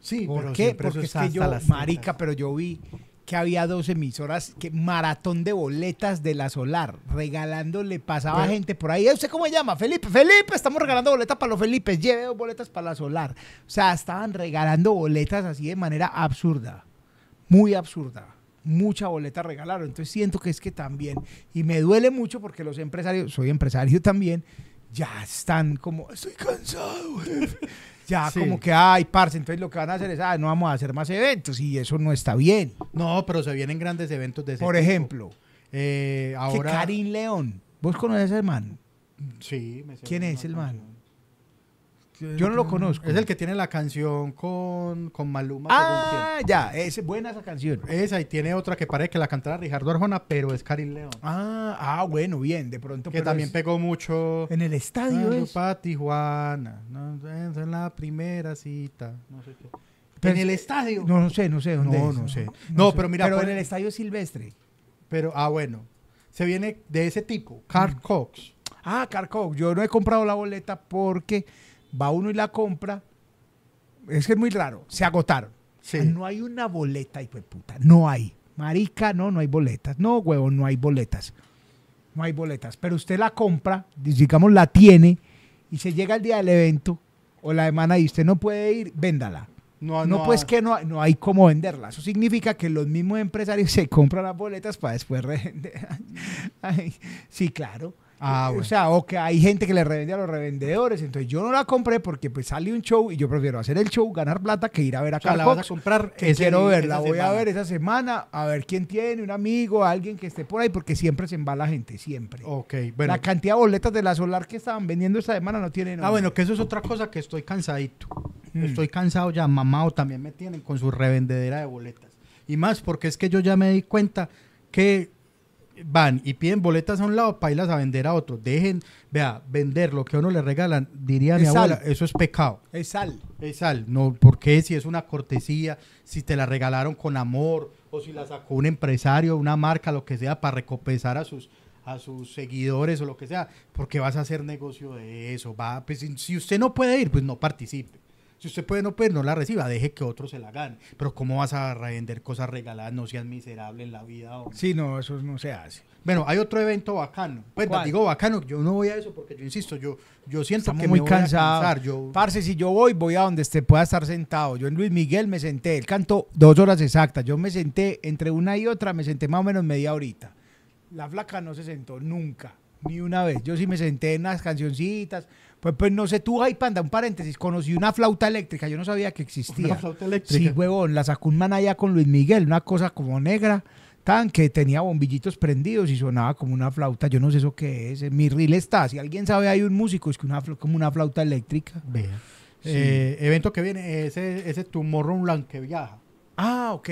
Sí, ¿Por pero qué? Porque es que yo, marica, pero yo vi que había dos emisoras, que maratón de boletas de la Solar, regalándole, pasaba Pero- gente por ahí. ¿Usted cómo se llama? Felipe, Felipe, estamos regalando boletas para los Felipes, lleve dos boletas para la Solar. O sea, estaban regalando boletas así de manera absurda, muy absurda. Mucha boleta regalaron. Entonces siento que es que también, y me duele mucho porque los empresarios, soy empresario también, ya están como, estoy cansado, jefe". Ya Sí. como que, ay, parce, entonces lo que van a hacer es, ah, no vamos a hacer más eventos y eso no está bien. No, pero se vienen grandes eventos de ese Por tipo. ejemplo, Eh, ahora... que Karim León, ¿vos conoces al man? Sí, me sé ¿Quién es el man? Yo no lo conozco. Es el que tiene la canción con, con Maluma. Ah, ya, es buena esa canción. Esa y tiene otra que parece que la cantara Ricardo Arjona, pero es Karim León. Ah, ah, bueno, bien, de pronto. que pero también es- pegó mucho. En el estadio es. para Tijuana. No, en la primera cita. No sé qué. Pero en es- el estadio. No, no sé, no sé dónde No, es. no sé. No, pero mira, Pero en el estadio Silvestre. Pero, ah, bueno. Se viene de ese tipo. Carl Mm. Cox. Ah, Carco, yo no he comprado la boleta porque va uno y la compra. Es que es muy raro. Se agotaron. Sí. Ah, No hay una boleta, hijo de puta. No hay. Marica, no, no hay boletas. No, huevo, no hay boletas. No hay boletas. Pero usted la compra, digamos, la tiene y se llega el día del evento o la semana y usted no puede ir, véndala. No, No, pues que no, hay- no hay cómo venderla. Eso significa que los mismos empresarios <laughs> se compran las boletas para después <laughs> revender. Sí, claro. Ah, Eh, bueno. O sea, o que hay gente que le revende a los revendedores. Entonces yo no la compré porque pues sale un show y yo prefiero hacer el show, ganar plata, que ir a ver a O sea, Carl la vas a comprar. que ese quiero día, ver, la esa voy a ver esa semana, a ver quién tiene, un amigo, alguien que esté por ahí, porque siempre se embala gente, siempre. Ok, bueno. La cantidad de boletas de la Solar que estaban vendiendo esta semana no tiene Ah, nombre. bueno, que eso es otra cosa que estoy cansadito. Mm. Estoy cansado ya, mamado, también me tienen con su revendedera de boletas. Y más porque es que yo ya me di cuenta que van y piden boletas a un lado para irlas a vender a otro. Dejen, vea, vender lo que a uno le regalan, diría mi sal. abuela, eso es pecado. Es sal. Es sal, no, porque si es una cortesía, si te la regalaron con amor, o si la sacó un empresario, una marca, lo que sea, para recompensar a sus a sus seguidores o lo que sea, porque vas a hacer negocio de eso. Va, pues, si usted no puede ir, pues no participe. Si usted puede no puede, no la reciba, deje que otro se la gane. Pero ¿cómo vas a vender cosas regaladas? No seas miserable en la vida. hombre. Sí, no, eso no se hace. Bueno, hay otro evento bacano. Pues ¿Cuál? digo bacano, yo no voy a eso porque yo insisto, yo, yo siento Estamos que muy me voy a cansados. cansar. Yo, Parce, si yo voy, voy a donde esté pueda estar sentado. Yo en Luis Miguel me senté, él cantó dos horas exactas. Yo me senté entre una y otra, me senté más o menos media horita. La flaca no se sentó nunca, ni una vez. Yo sí me senté en unas cancioncitas. Pues, pues no sé, tú, ay, panda, un paréntesis, conocí una flauta eléctrica, yo no sabía que existía. Una flauta eléctrica. Sí, huevón, la sacó un man allá con Luis Miguel, una cosa como negra, tan que tenía bombillitos prendidos y sonaba como una flauta. Yo no sé eso qué es. En mi reel está. Si alguien sabe, hay un músico, es que una, como una flauta eléctrica. Vea. Sí. Eh, evento que viene, ese, ese Tomorrowland que viaja. Ah, ok.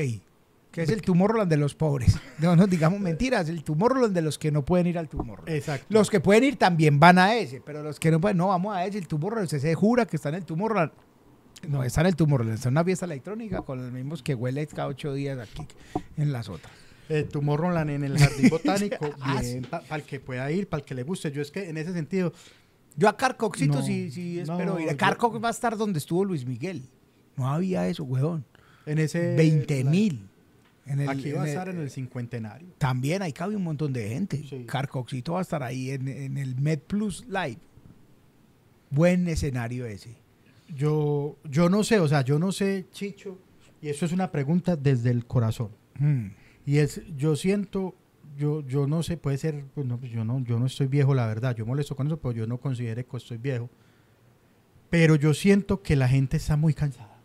Que es el Tomorrowland de los pobres. No nos digamos mentiras, el Tomorrowland de los que no pueden ir al Tomorrowland. Exacto. Los que pueden ir también van a ese, pero los que no pueden, no, vamos a ese, el Tomorrowland. Usted se jura que está en el Tomorrowland. No, está en el Tomorrowland, está en una fiesta electrónica con los mismos que huele cada ocho días aquí en las otras. Eh, Tomorrowland en el Jardín Botánico, <laughs> Ah, bien, para el que pueda ir, para el que le guste. Yo es que en ese sentido, Yo a Carcoxito No, sí, sí no, espero ir. yo- Carcox va a estar donde estuvo Luis Miguel. No había eso, huevón. en ese... 20 mil. En el- Aquí va a estar en el cincuentenario. También ahí cabe un montón de gente. Sí. Carcoxito va a estar ahí en, en el Med Plus Live. Buen escenario ese. Yo, yo no sé, o sea, yo no sé, Chicho, y eso es una pregunta desde el corazón. Mm. Y es, yo siento, yo, yo no sé, puede ser, pues no, pues yo no, yo no estoy viejo, la verdad. Yo molesto con eso, pero yo no considero que estoy viejo. Pero yo siento que la gente está muy cansada.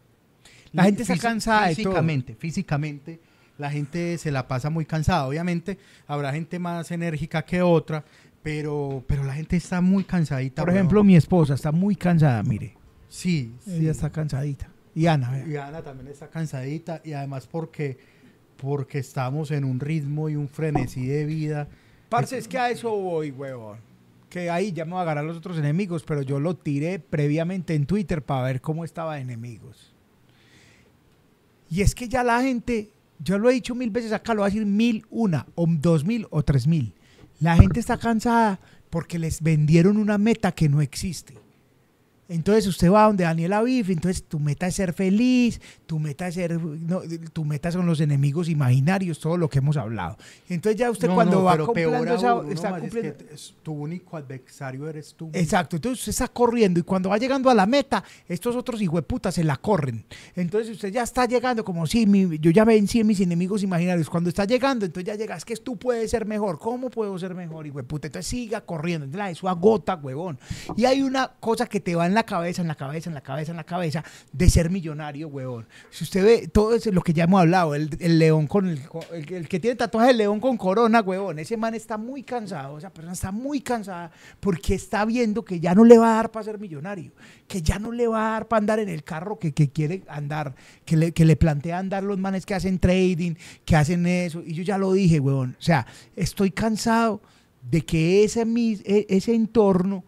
La gente está cansada de todo. Físicamente, físicamente, la gente se la pasa muy cansada. Obviamente, habrá gente más enérgica que otra, pero, pero la gente está muy cansadita. Por weón. ejemplo, mi esposa está muy cansada, mire. sí, sí. Ella está cansadita. Y Ana, vea. Y Ana también está cansadita y además porque, porque estamos en un ritmo y un frenesí de vida. Parce, es que a eso voy, huevón. Que ahí ya me voy a agarrar a los otros enemigos, pero yo lo tiré previamente en Twitter para ver cómo estaba de enemigos. Y es que ya la gente, yo lo he dicho mil veces acá, lo voy a decir mil, una, o dos mil, o tres mil. La gente está cansada porque les vendieron una meta que no existe. Entonces usted va donde Daniel Aviv, entonces tu meta es ser feliz, tu meta es ser, no, tu meta son los enemigos imaginarios, todo lo que hemos hablado. Entonces ya usted No, cuando no, va pero peor cumpliendo esa, uno está más, es cumpliendo- que tu único adversario eres tú. Exacto, entonces usted está corriendo y cuando va llegando a la meta, estos otros hijueputas se la corren. Entonces usted ya está llegando como si yo ya vencí a mis enemigos imaginarios. Cuando está llegando, entonces ya llega, es que tú puedes ser mejor. ¿Cómo puedo ser mejor, hijueputa? Entonces siga corriendo. Entonces, eso agota, huevón. Y hay una cosa que te va en la cabeza, en la cabeza, en la cabeza, en la cabeza, de ser millonario, huevón. Si usted ve todo eso, lo que ya hemos hablado, el, león con el, que- tiene tatuaje de león con corona, huevón, ese man está muy cansado, esa persona está muy cansada porque está viendo que ya no le va a dar para ser millonario, que ya no le va a dar para andar en el carro que, que quiere andar, que le, que le plantea andar los manes que hacen trading, que hacen eso. Y yo ya lo dije, huevón. O sea, estoy cansado de que ese, e- ese entorno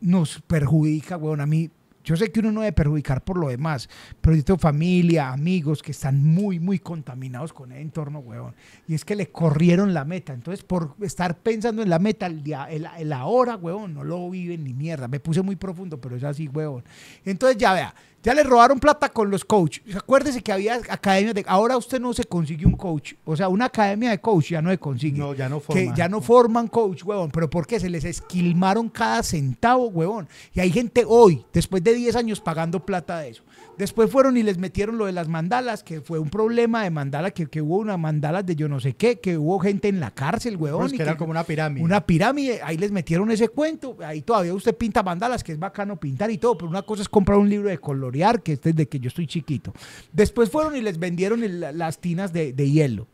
nos perjudica, huevón. A mí, yo sé que uno no debe perjudicar por lo demás, pero yo tengo familia, amigos que están muy, muy contaminados con el entorno, huevón. Y es que le corrieron la meta. Entonces, por estar pensando en la meta, el, día, el, el ahora, huevón, no lo viven ni mierda. Me puse muy profundo, pero es así, huevón. Entonces, ya vea, ya le robaron plata con los coaches. Acuérdese que había academias de... Ahora usted no se consigue un coach. O sea, una academia de coach ya no se consigue No, ya no que forman. ya no forman coach, huevón. ¿Pero por qué? Se les esquilmaron cada centavo, huevón. Y hay gente hoy, después de 10 años, pagando plata de eso. Después fueron y les metieron lo de las mandalas, que fue un problema de mandala, que, que hubo una mandalas de yo no sé qué, que hubo gente en la cárcel, huevón. Pues y que era que- como una pirámide. una pirámide, ahí les metieron ese cuento, ahí todavía usted pinta mandalas, que es bacano pintar y todo, pero una cosa es comprar un libro de colorear, que es desde que yo estoy chiquito. Después fueron y les vendieron las tinas de hielo.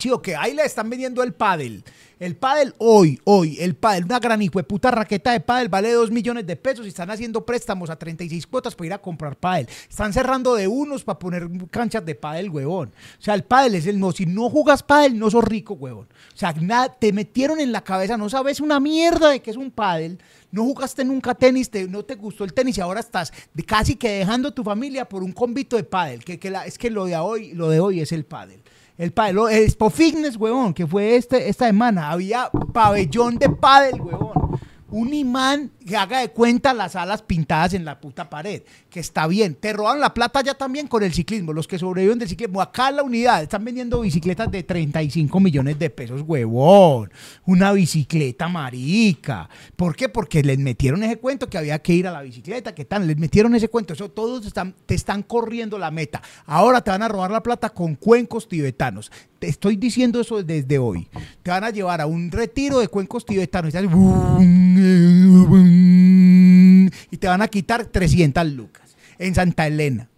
Sí, que ahí le están vendiendo el pádel. El pádel hoy, hoy, el pádel, una gran hijo de puta raqueta de pádel vale 2 millones de pesos y están haciendo préstamos a 36 cuotas para ir a comprar pádel. Están cerrando de unos para poner canchas de pádel, huevón. O sea, el pádel es el no. Si no jugas pádel, no sos rico, huevón. O sea, nada, te metieron en la cabeza, no sabes una mierda de que es un pádel. No jugaste nunca tenis, te- no te gustó el tenis y ahora estás de- casi que dejando tu familia por un convito de pádel. Que, que la- es que lo de hoy, lo de hoy es el pádel. El pádel, el Expo Fitness, huevón, que fue este, esta semana. Había pabellón de pádel, huevón. Un imán que haga de cuenta las alas pintadas en la puta pared. Que está bien. Te roban la plata ya también con el ciclismo. Los que sobreviven del ciclismo. Acá en la unidad están vendiendo bicicletas de 35 millones de pesos, huevón. Una bicicleta marica. ¿Por qué? Porque les metieron ese cuento que había que ir a la bicicleta. que tal? Les metieron ese cuento. Eso todos te están corriendo la meta. Ahora te van a robar la plata con cuencos tibetanos. Te estoy diciendo eso desde hoy. Te van a llevar a un retiro de cuencos tibetanos. Y y te van a quitar 300 lucas en Santa Elena.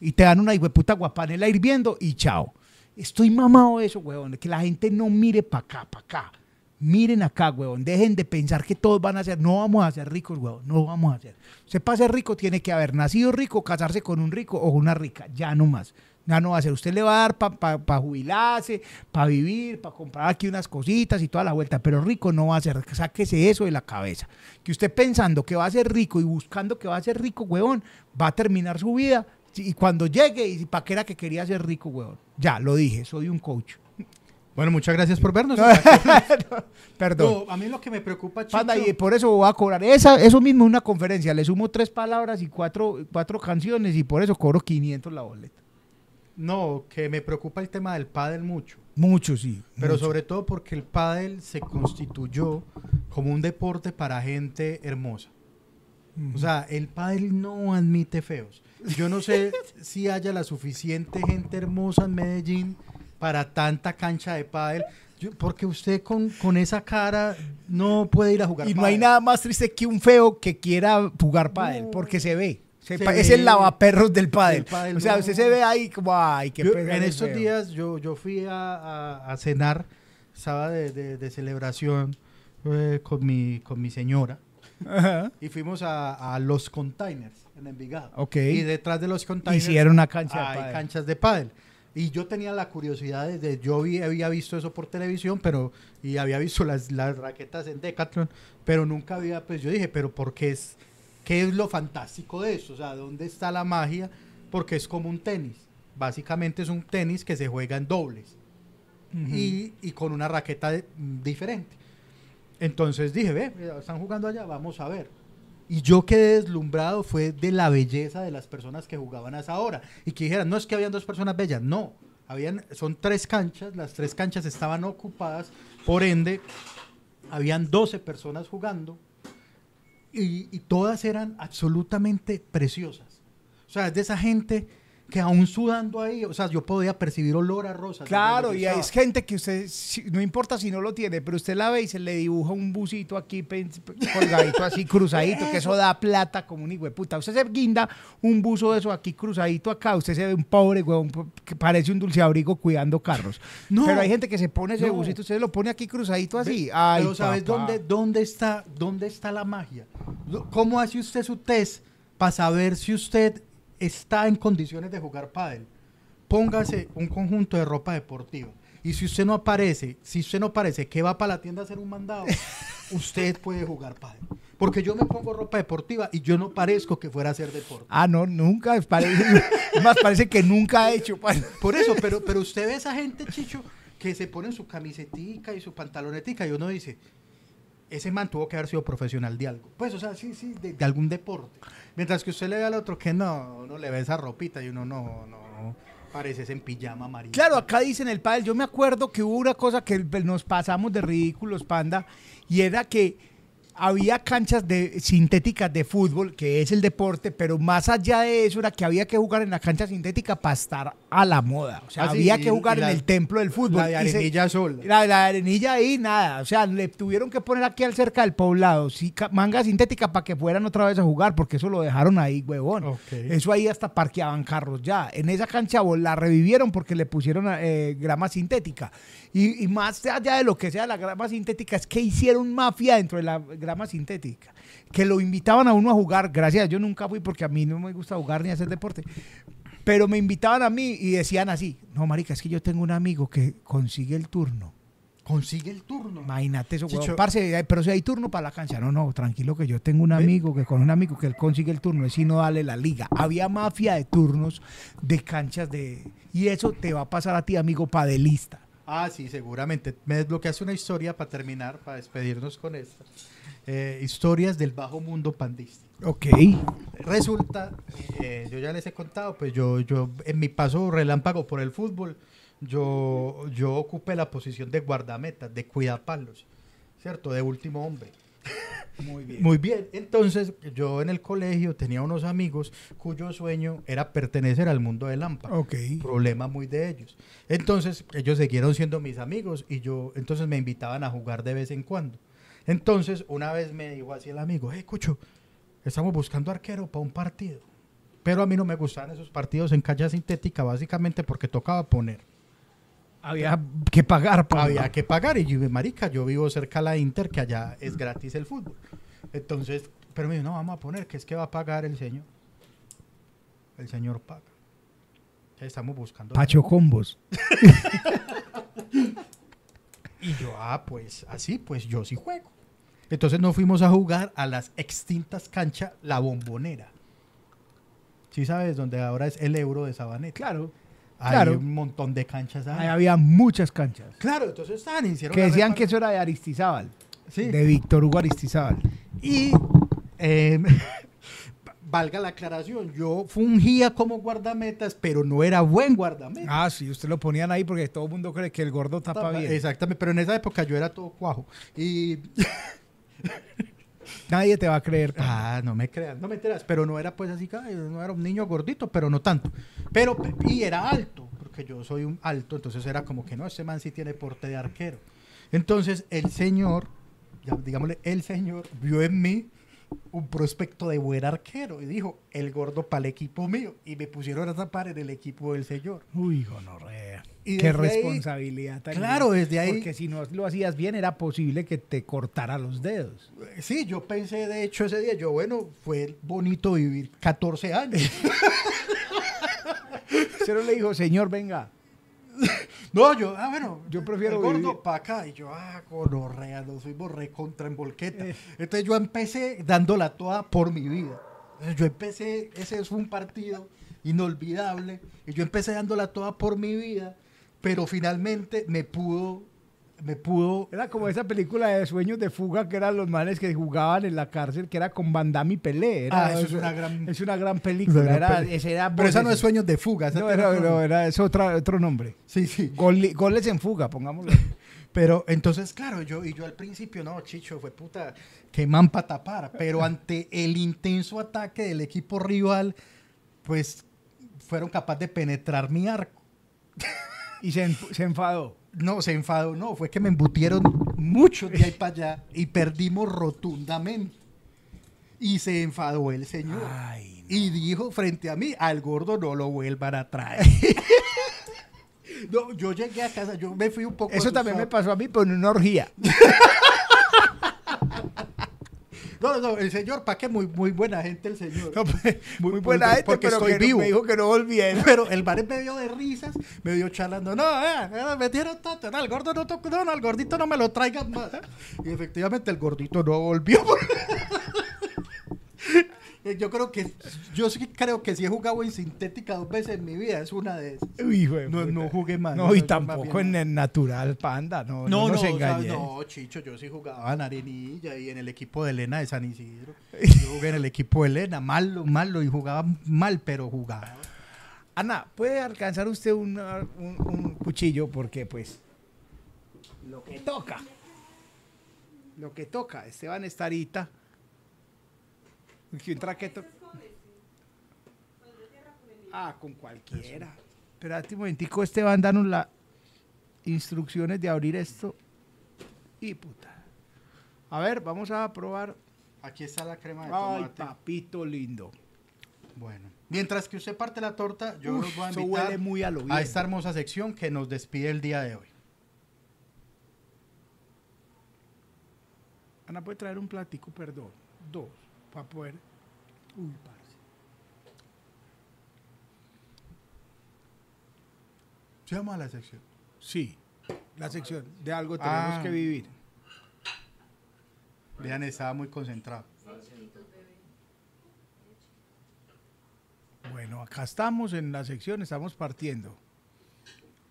Y te dan una puta guapanela hirviendo y chao. Estoy mamado de eso, huevón. Que la gente no mire para acá, para acá. Miren acá, huevón. Dejen de pensar que todos van a ser. No vamos a ser ricos, huevón. No vamos a ser. Usted para ser rico tiene que haber nacido rico, casarse con un rico o una rica. Ya no más. Ya no va a ser. Usted le va a dar para jubilarse, para vivir, para comprar aquí unas cositas y toda la vuelta. Pero rico no va a ser. Sáquese eso de la cabeza. Que usted pensando que va a ser rico y buscando que va a ser rico, huevón, va a terminar su vida. Y cuando llegue, y para qué era que quería ser rico, huevón. Ya, lo dije, soy un coach. Bueno, muchas gracias por vernos. <laughs> Perdón. No, a mí lo que me preocupa, Chicho, Panda, y por eso voy a cobrar. Esa, eso mismo es una conferencia. Le sumo tres palabras y cuatro, cuatro canciones y por eso cobro 500 la boleta. No, que me preocupa el tema del pádel mucho. Mucho, sí. Pero mucho. sobre todo porque el pádel se constituyó como un deporte para gente hermosa. O sea, el pádel no admite feos. Yo no sé <laughs> si haya la suficiente gente hermosa en Medellín para tanta cancha de pádel. Yo- porque usted con, con esa cara no puede ir a jugar Y no hay nada más triste que un feo que quiera jugar pádel, No. porque se ve. Se Se es el lavaperros del pádel. Del pádel, o sea, usted se ve ahí como, ay, qué Yo, en estos feo. días yo, yo fui a, a- a cenar, estaba de, de- de celebración eh, con, mi, con mi señora Ajá. y fuimos a, a los containers en Envigado. Ok. Y detrás de los containers Hicieron una cancha de hay pádel. canchas de pádel. Y yo tenía la curiosidad de, de- yo vi- había visto eso por televisión, pero y había visto las, las raquetas en Decathlon, pero nunca había, pues yo dije, pero ¿por qué es, qué es lo fantástico de eso? O sea, ¿dónde está la magia? Porque es como un tenis. Básicamente es un tenis que se juega en dobles y, y con una raqueta de- diferente. Entonces dije, ve, están jugando allá, vamos a ver. Y yo quedé deslumbrado fue de la belleza de las personas que jugaban a esa hora. Y que dijeran, no es que habían dos personas bellas, no. Habían, son tres canchas, las tres canchas estaban ocupadas, por ende, habían 12 personas jugando y, y todas eran absolutamente preciosas. O sea, es de esa gente que aún sudando ahí, o sea, yo podía percibir olor a rosas. Claro, y es gente que usted, no importa si no lo tiene, pero usted la ve y se le dibuja un busito aquí colgadito así, cruzadito, que eso da plata como un hijo de puta. Usted se guinda un buzo de eso aquí cruzadito acá, usted se ve un pobre huevón que parece un dulce abrigo cuidando carros. No. pero hay gente que se pone ese No. busito, usted lo pone aquí cruzadito así. Ay, Pero ¿sabes papá. dónde, dónde, está, dónde está la magia? ¿Cómo hace usted su test para saber si usted está en condiciones de jugar pádel? Póngase un conjunto de ropa deportiva. Y si usted no aparece, si usted no parece que va para la tienda a hacer un mandado, <laughs> usted puede jugar pádel. Porque yo me pongo ropa deportiva y yo no parezco que fuera a hacer deporte. Ah, no, nunca, es parece, <laughs> más, parece que nunca ha hecho. Por eso, pero, pero usted ve a esa gente, Chicho, que se ponen su camisetica y su pantalonetica y uno dice, ese man tuvo que haber sido profesional de algo. Pues, o sea, sí, sí, de, algún deporte. Mientras que usted le ve al otro que no, uno le ve esa ropita y uno no, no, pareces en pijama amarillo. Claro, acá dicen el pádel. Yo me acuerdo que hubo una cosa que nos pasamos de ridículos, panda, y era que había canchas de, sintéticas de fútbol, que es el deporte, pero más allá de eso era que había que jugar en la cancha sintética para estar a la moda. O sea, Ah, había que jugar la- en el templo del fútbol. La de se- arenilla sola. la, la arenilla ahí, nada. O sea, le tuvieron que poner aquí al cerca del poblado sí, manga sintética para que fueran otra vez a jugar, porque eso lo dejaron ahí, huevón. Eso ahí hasta parqueaban carros ya. En esa cancha la revivieron porque le pusieron eh, grama sintética. Y, y más allá de lo que sea la grama sintética, es que hicieron mafia dentro de la grama sintética. Que lo invitaban a uno a jugar. Gracias, yo nunca fui porque a mí no me gusta jugar ni hacer deporte. Pero me invitaban a mí y decían así, no, marica, es que yo tengo un amigo que consigue el turno. Consigue el turno. Imagínate eso, huevón. Parce, eh, pero si hay turno para la cancha. No, no, tranquilo que yo tengo un amigo que con un amigo que él consigue el turno, es si no dale la liga. Había mafia de turnos de canchas de... Y eso te va a pasar a ti, amigo padelista. Ah, sí, seguramente. Me desbloqueaste una historia para terminar, para despedirnos con esta. Eh, historias del bajo mundo pandístico. Ok. Resulta, eh, yo ya les he contado, pues yo, yo en mi paso relámpago por el fútbol, yo, yo ocupé la posición de guardameta, de cuidapalos, ¿cierto? De último hombre. <laughs> Muy bien. Muy bien. Entonces, yo en el colegio tenía unos amigos cuyo sueño era pertenecer al mundo del lámpara. Ok. Problema muy de ellos. Entonces, ellos siguieron siendo mis amigos y yo, entonces me invitaban a jugar de vez en cuando. Entonces, una vez me dijo así el amigo, hey, Cucho, estamos buscando arquero para un partido. Pero a mí no me gustaban esos partidos en calle sintética, básicamente porque tocaba poner. Había que pagar. pa- Había que pagar y yo, marica, yo vivo cerca a la Inter, que allá es gratis el fútbol. Entonces, pero me dijo, no, vamos a poner, que es que va a pagar el señor. El señor paga. Estamos buscando. Pacho Combos. <laughs> Y yo, ah, pues así, pues yo sí juego. Entonces nos fuimos a jugar a las extintas canchas La Bombonera. Sí sabes, donde ahora es el Euro de Sabaneta. Claro. Hay claro. un montón de canchas ahí. Ahí había muchas canchas. Claro, entonces estaban, hicieron Que decían que eso era de Aristizábal. Sí. De Víctor Hugo Aristizábal. Y eh, <laughs> valga la aclaración, yo fungía como guardametas, pero no era buen guardameta. Ah, sí, usted lo ponían ahí porque todo el mundo cree que el gordo tapa Tapa- bien. Exactamente, pero en esa época yo era todo cuajo. Y <laughs> Nadie te va a creer. Ah, no me creas, no me enteras, pero no era pues así, no era un niño gordito, pero no tanto. Pero, y era alto, porque yo soy un alto, entonces era como que no, este man sí tiene porte de arquero. Entonces el señor, ya, digámosle, el señor vio en mí un prospecto de buen arquero y dijo, el gordo para el equipo mío. Y me pusieron a tapar en el equipo del señor. Uy, gonorrea. Y Qué ahí- responsabilidad tan Claro, desde ahí- Porque si no lo hacías bien, era posible que te cortara los dedos. Sí, yo pensé, de hecho, ese día, yo, bueno, fue bonito vivir 14 años. <laughs> No le dijo, señor, venga. No, yo, ah, bueno, Yo prefiero el gordo para acá. Y yo, ah, gonorrea, nos fuimos re contra en volqueta. Eh. Entonces yo empecé dándola toda por mi vida. Yo empecé, ese fue un partido inolvidable. Y yo empecé dándola toda por mi vida. Pero finalmente me pudo, me pudo. Era como esa película de sueños de fuga que eran los manes que jugaban en la cárcel, que era con Van Damme y Pelé. Era- Ah, eso es una gran- Es una gran película. Una gran era- peli- ese era Pero esa no es sueños de fuga. esa No, era, otro- no, era- es otra, otro nombre. Sí, sí. Gol- goles en fuga, pongámoslo. Pero entonces, claro, yo y yo al principio, no, Chicho, fue puta, que man para tapar. Pero ante el intenso ataque del equipo rival, pues fueron capaces de penetrar mi arco. Y se, se enfadó. No, se enfadó, no, fue que me embutieron mucho de ahí para allá y perdimos rotundamente. Y se enfadó el señor. Ay, Y dijo frente a mí, al gordo no lo vuelvan a traer. <laughs> no, yo llegué a casa, yo me fui un poco Eso también me pasó a mí, pero en una orgía. <laughs> No, no, el señor, ¿para qué? Muy, muy buena gente el señor. No, pues, muy, Muy- buena gente, porque pero estoy que no- vivo. me dijo que no volviera. <laughs> Pero el bar me vio de risas, me vio charlando. No, eh, eh, me dieron tanto. No, el gordo no. No, no, el gordito no me lo traigan más. Y efectivamente el gordito no volvió. <laughs> Eh, Yo creo que, yo sí creo que si he jugado en sintética dos veces en mi vida, es una de esas. Uy, No, no jugué más. No, y tampoco en el natural, panda. No, no, No, no, nos o sea, engañé. no, Chicho, yo sí jugaba en Arenilla y en el equipo de Elena de San Isidro. <laughs> Yo jugué en el equipo de Elena, malo, malo, y jugaba mal, pero jugaba. Ana, ¿puede alcanzar usted una- un, un cuchillo? Porque, pues, lo que toca. Lo que toca. Esteban Estarita. ¿Qué traqueto? Ah, con cualquiera. Espérate un momentico, Esteban, danos las instrucciones de abrir esto. Y puta. A ver, vamos a probar. Aquí está la crema de Ay, tomate. papito lindo. Bueno, mientras que usted parte la torta, yo Uf, los voy a invitar huele muy a lo bien. a esta hermosa sección que nos despide el día de hoy. Ana puede traer un platico, perdón. Dos, para poder. Uy, parce. Se llama la sección. Sí, la sección de algo tenemos Ah. que vivir. Vean, estaba muy concentrado. Bueno, acá estamos en la sección, estamos partiendo.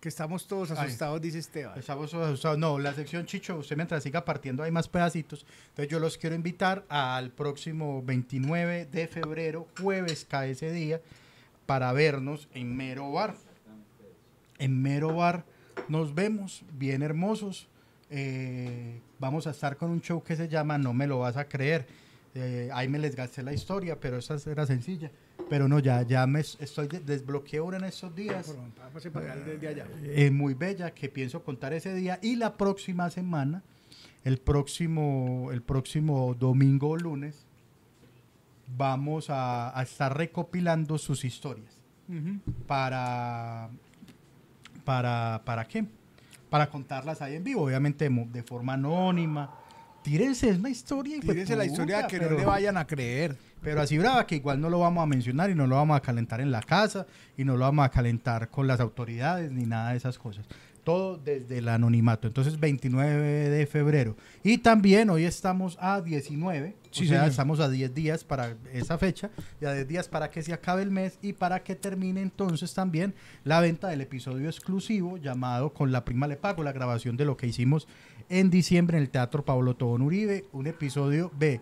Que estamos todos Ay. asustados, dice Esteban. Estamos asustados. No, la sección Chicho, usted mientras siga partiendo hay más pedacitos. Entonces yo los quiero invitar al próximo 29 de febrero, jueves cae ese día, para vernos en Mero Bar. En Mero Bar nos vemos, bien hermosos. Eh, vamos a estar con un show que se llama No me lo vas a creer. Eh, ahí me les gasté la historia, pero esa era sencilla. Pero no, ya, ya me estoy de- desbloqueé una en estos días eh, muy bella que pienso contar ese día y la próxima semana, el próximo, el próximo domingo o lunes, vamos a, a estar recopilando sus historias para, para, ¿para qué? Para contarlas ahí en vivo, obviamente de, forma anónima. Tírense, es una historia. Tírense la historia que pero- no le vayan a creer. Pero así brava que igual no lo vamos a mencionar y no lo vamos a calentar en la casa y no lo vamos a calentar con las autoridades ni nada de esas cosas. Todo desde el anonimato. Entonces 29 de febrero. Y también hoy estamos a 19. Sí, o sea, señor. estamos a 10 días para esa fecha y a 10 días para que se acabe el mes y para que termine entonces también la venta del episodio exclusivo llamado Con la prima le pago, la grabación de lo que hicimos en diciembre en el Teatro Pablo Tobón Uribe, un episodio B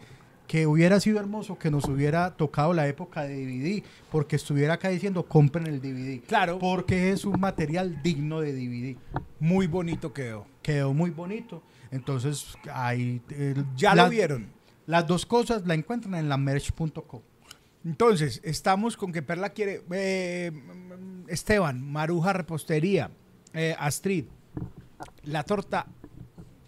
que hubiera sido hermoso que nos hubiera tocado la época de DVD, porque estuviera acá diciendo compren el DVD. Claro. Porque es un material digno de DVD. Muy bonito quedó. Quedó muy bonito. Entonces, ahí. eh, Ya las- lo vieron. Las dos cosas la encuentran en la merch.com. Entonces, estamos con que Perla quiere. eh, Esteban, Maruja Repostería, eh, Astrid, la torta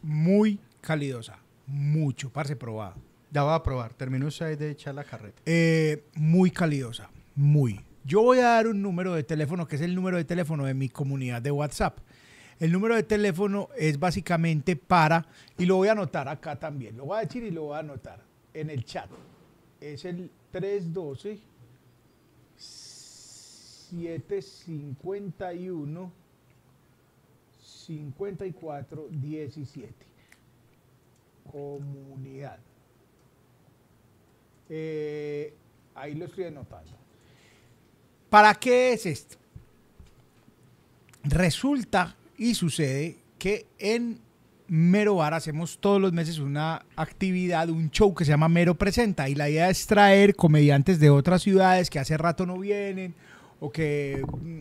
muy calidosa. Mucho, parce probado. Ya voy a probar. Terminó usted de echar la carreta. Eh, muy calidosa, muy. Yo voy a dar un número de teléfono que es el número de teléfono de mi comunidad de WhatsApp. El número de teléfono es básicamente para, y lo voy a anotar acá también, lo voy a decir y lo voy a anotar en el chat. Es el 312 751 54 17. Comunidad. Eh, ahí lo estoy anotando. ¿Para qué es esto? Resulta y sucede que en Mero Bar hacemos todos los meses una actividad, un show que se llama Mero Presenta y la idea es traer comediantes de otras ciudades que hace rato no vienen o que mm,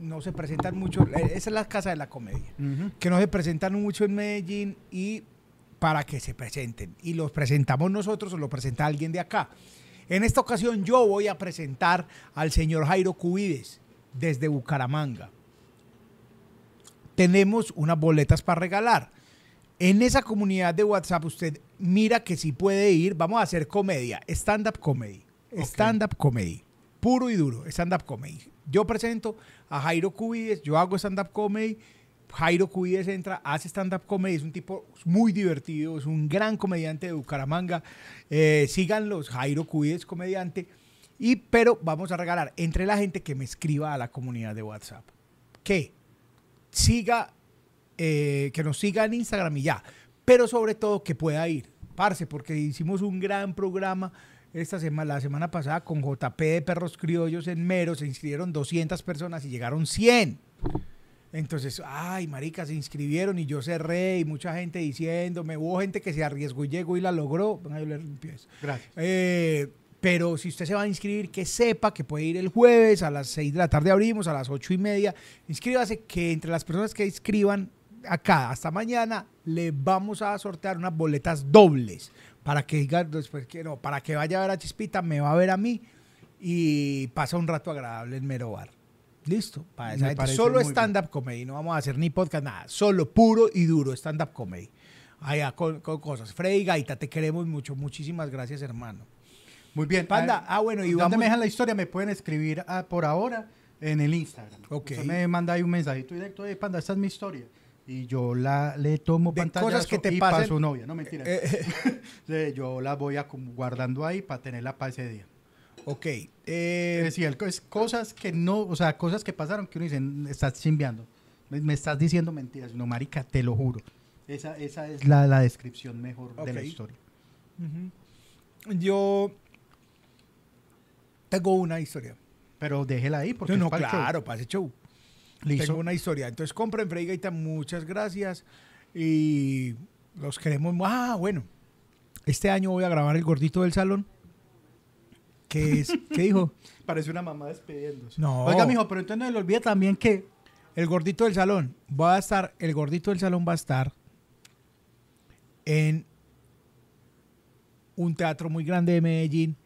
no se presentan mucho. Eh, Esa es la casa de la comedia que no se presentan mucho en Medellín y para que se presenten. Y los presentamos nosotros o lo presenta alguien de acá. En esta ocasión yo voy a presentar al señor Jairo Cubides desde Bucaramanga. Tenemos unas boletas para regalar. En esa comunidad de WhatsApp usted mira que si puede ir, vamos a hacer comedia, stand-up comedy. Stand-up comedy. Puro y duro, stand-up comedy. Yo presento a Jairo Cubides, yo hago stand-up comedy. Jairo Cubides entra, hace stand-up comedy, es un tipo muy divertido, es un gran comediante de Bucaramanga. Eh, síganlos, Jairo Cubides, comediante. Y, pero vamos a regalar entre la gente que me escriba a la comunidad de WhatsApp. Que siga, eh, que nos siga en Instagram y ya. Pero sobre todo que pueda ir, parce, porque hicimos un gran programa esta semana, la semana pasada con JP de Perros Criollos en Mero, se inscribieron 200 personas y llegaron 100. Entonces, ay, marica, se inscribieron y yo cerré y mucha gente diciéndome, hubo gente que se arriesgó y llegó y la logró. Venga, yo le limpio eso. Gracias. Eh, pero si usted se va a inscribir, que sepa que puede ir el jueves a las 6 de la tarde abrimos, a las 8 y media. Inscríbase que entre las personas que inscriban acá hasta mañana le vamos a sortear unas boletas dobles para que diga después que no, para que vaya a ver a Chispita, me va a ver a mí y pasa un rato agradable en Mero Bar. Listo. Para esa gente. Solo stand-up comedy. No vamos a hacer ni podcast, nada. Solo puro y duro stand-up comedy. Allá con, con cosas. Freddy Gaita, te queremos mucho. Muchísimas gracias, hermano. Muy bien. Panda, ah, bueno, y ¿Dónde vamos- me dejan la historia? Me pueden escribir ah, por ahora en el Instagram. Ok. Usted me manda ahí un mensajito directo, "Hey, Panda, esta es mi historia. Y yo la, le tomo De cosas que te y pasen- para su novia. No, mentira. Eh, <laughs> Sí, yo la voy a guardando ahí para tenerla para ese día. Ok. Es eh, decir, es cosas que no, o sea, cosas que pasaron que uno dice, estás chimbeando. Me, me estás diciendo mentiras. No, marica, te lo juro. Esa, esa es la, la descripción mejor de la historia. Yo tengo una historia. Pero déjela ahí porque No, es no, para el show. claro, para ese show. Listo. Tengo una historia. Entonces compren Freddy Gaita, muchas gracias. Y los queremos. Ah, bueno. Este año voy a grabar El Gordito del Salón. ¿Qué es? ¿Qué dijo? <laughs> Parece una mamá despidiéndose. No. Oiga, mijo, pero entonces no le olvide también que El Gordito del Salón. Va a estar, el Gordito del Salón va a estar en un teatro muy grande de Medellín,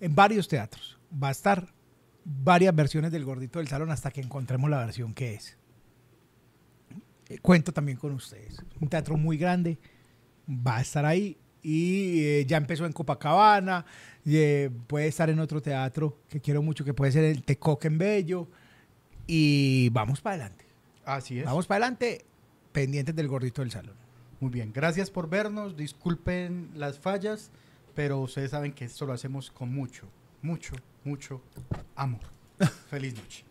en varios teatros. Va a estar varias versiones del Gordito del Salón hasta que encontremos la versión que es. Eh, Cuento también con ustedes. Un teatro muy grande, va a estar ahí y eh, ya empezó en Copacabana, eh, puede estar en otro teatro que quiero mucho, que puede ser el Tecoque en Bello y vamos para adelante. así es. Vamos para adelante, pendientes del Gordito del Salón. Muy bien, gracias por vernos. Disculpen las fallas, pero ustedes saben que esto lo hacemos con mucho, mucho, mucho amor. <laughs> Feliz noche.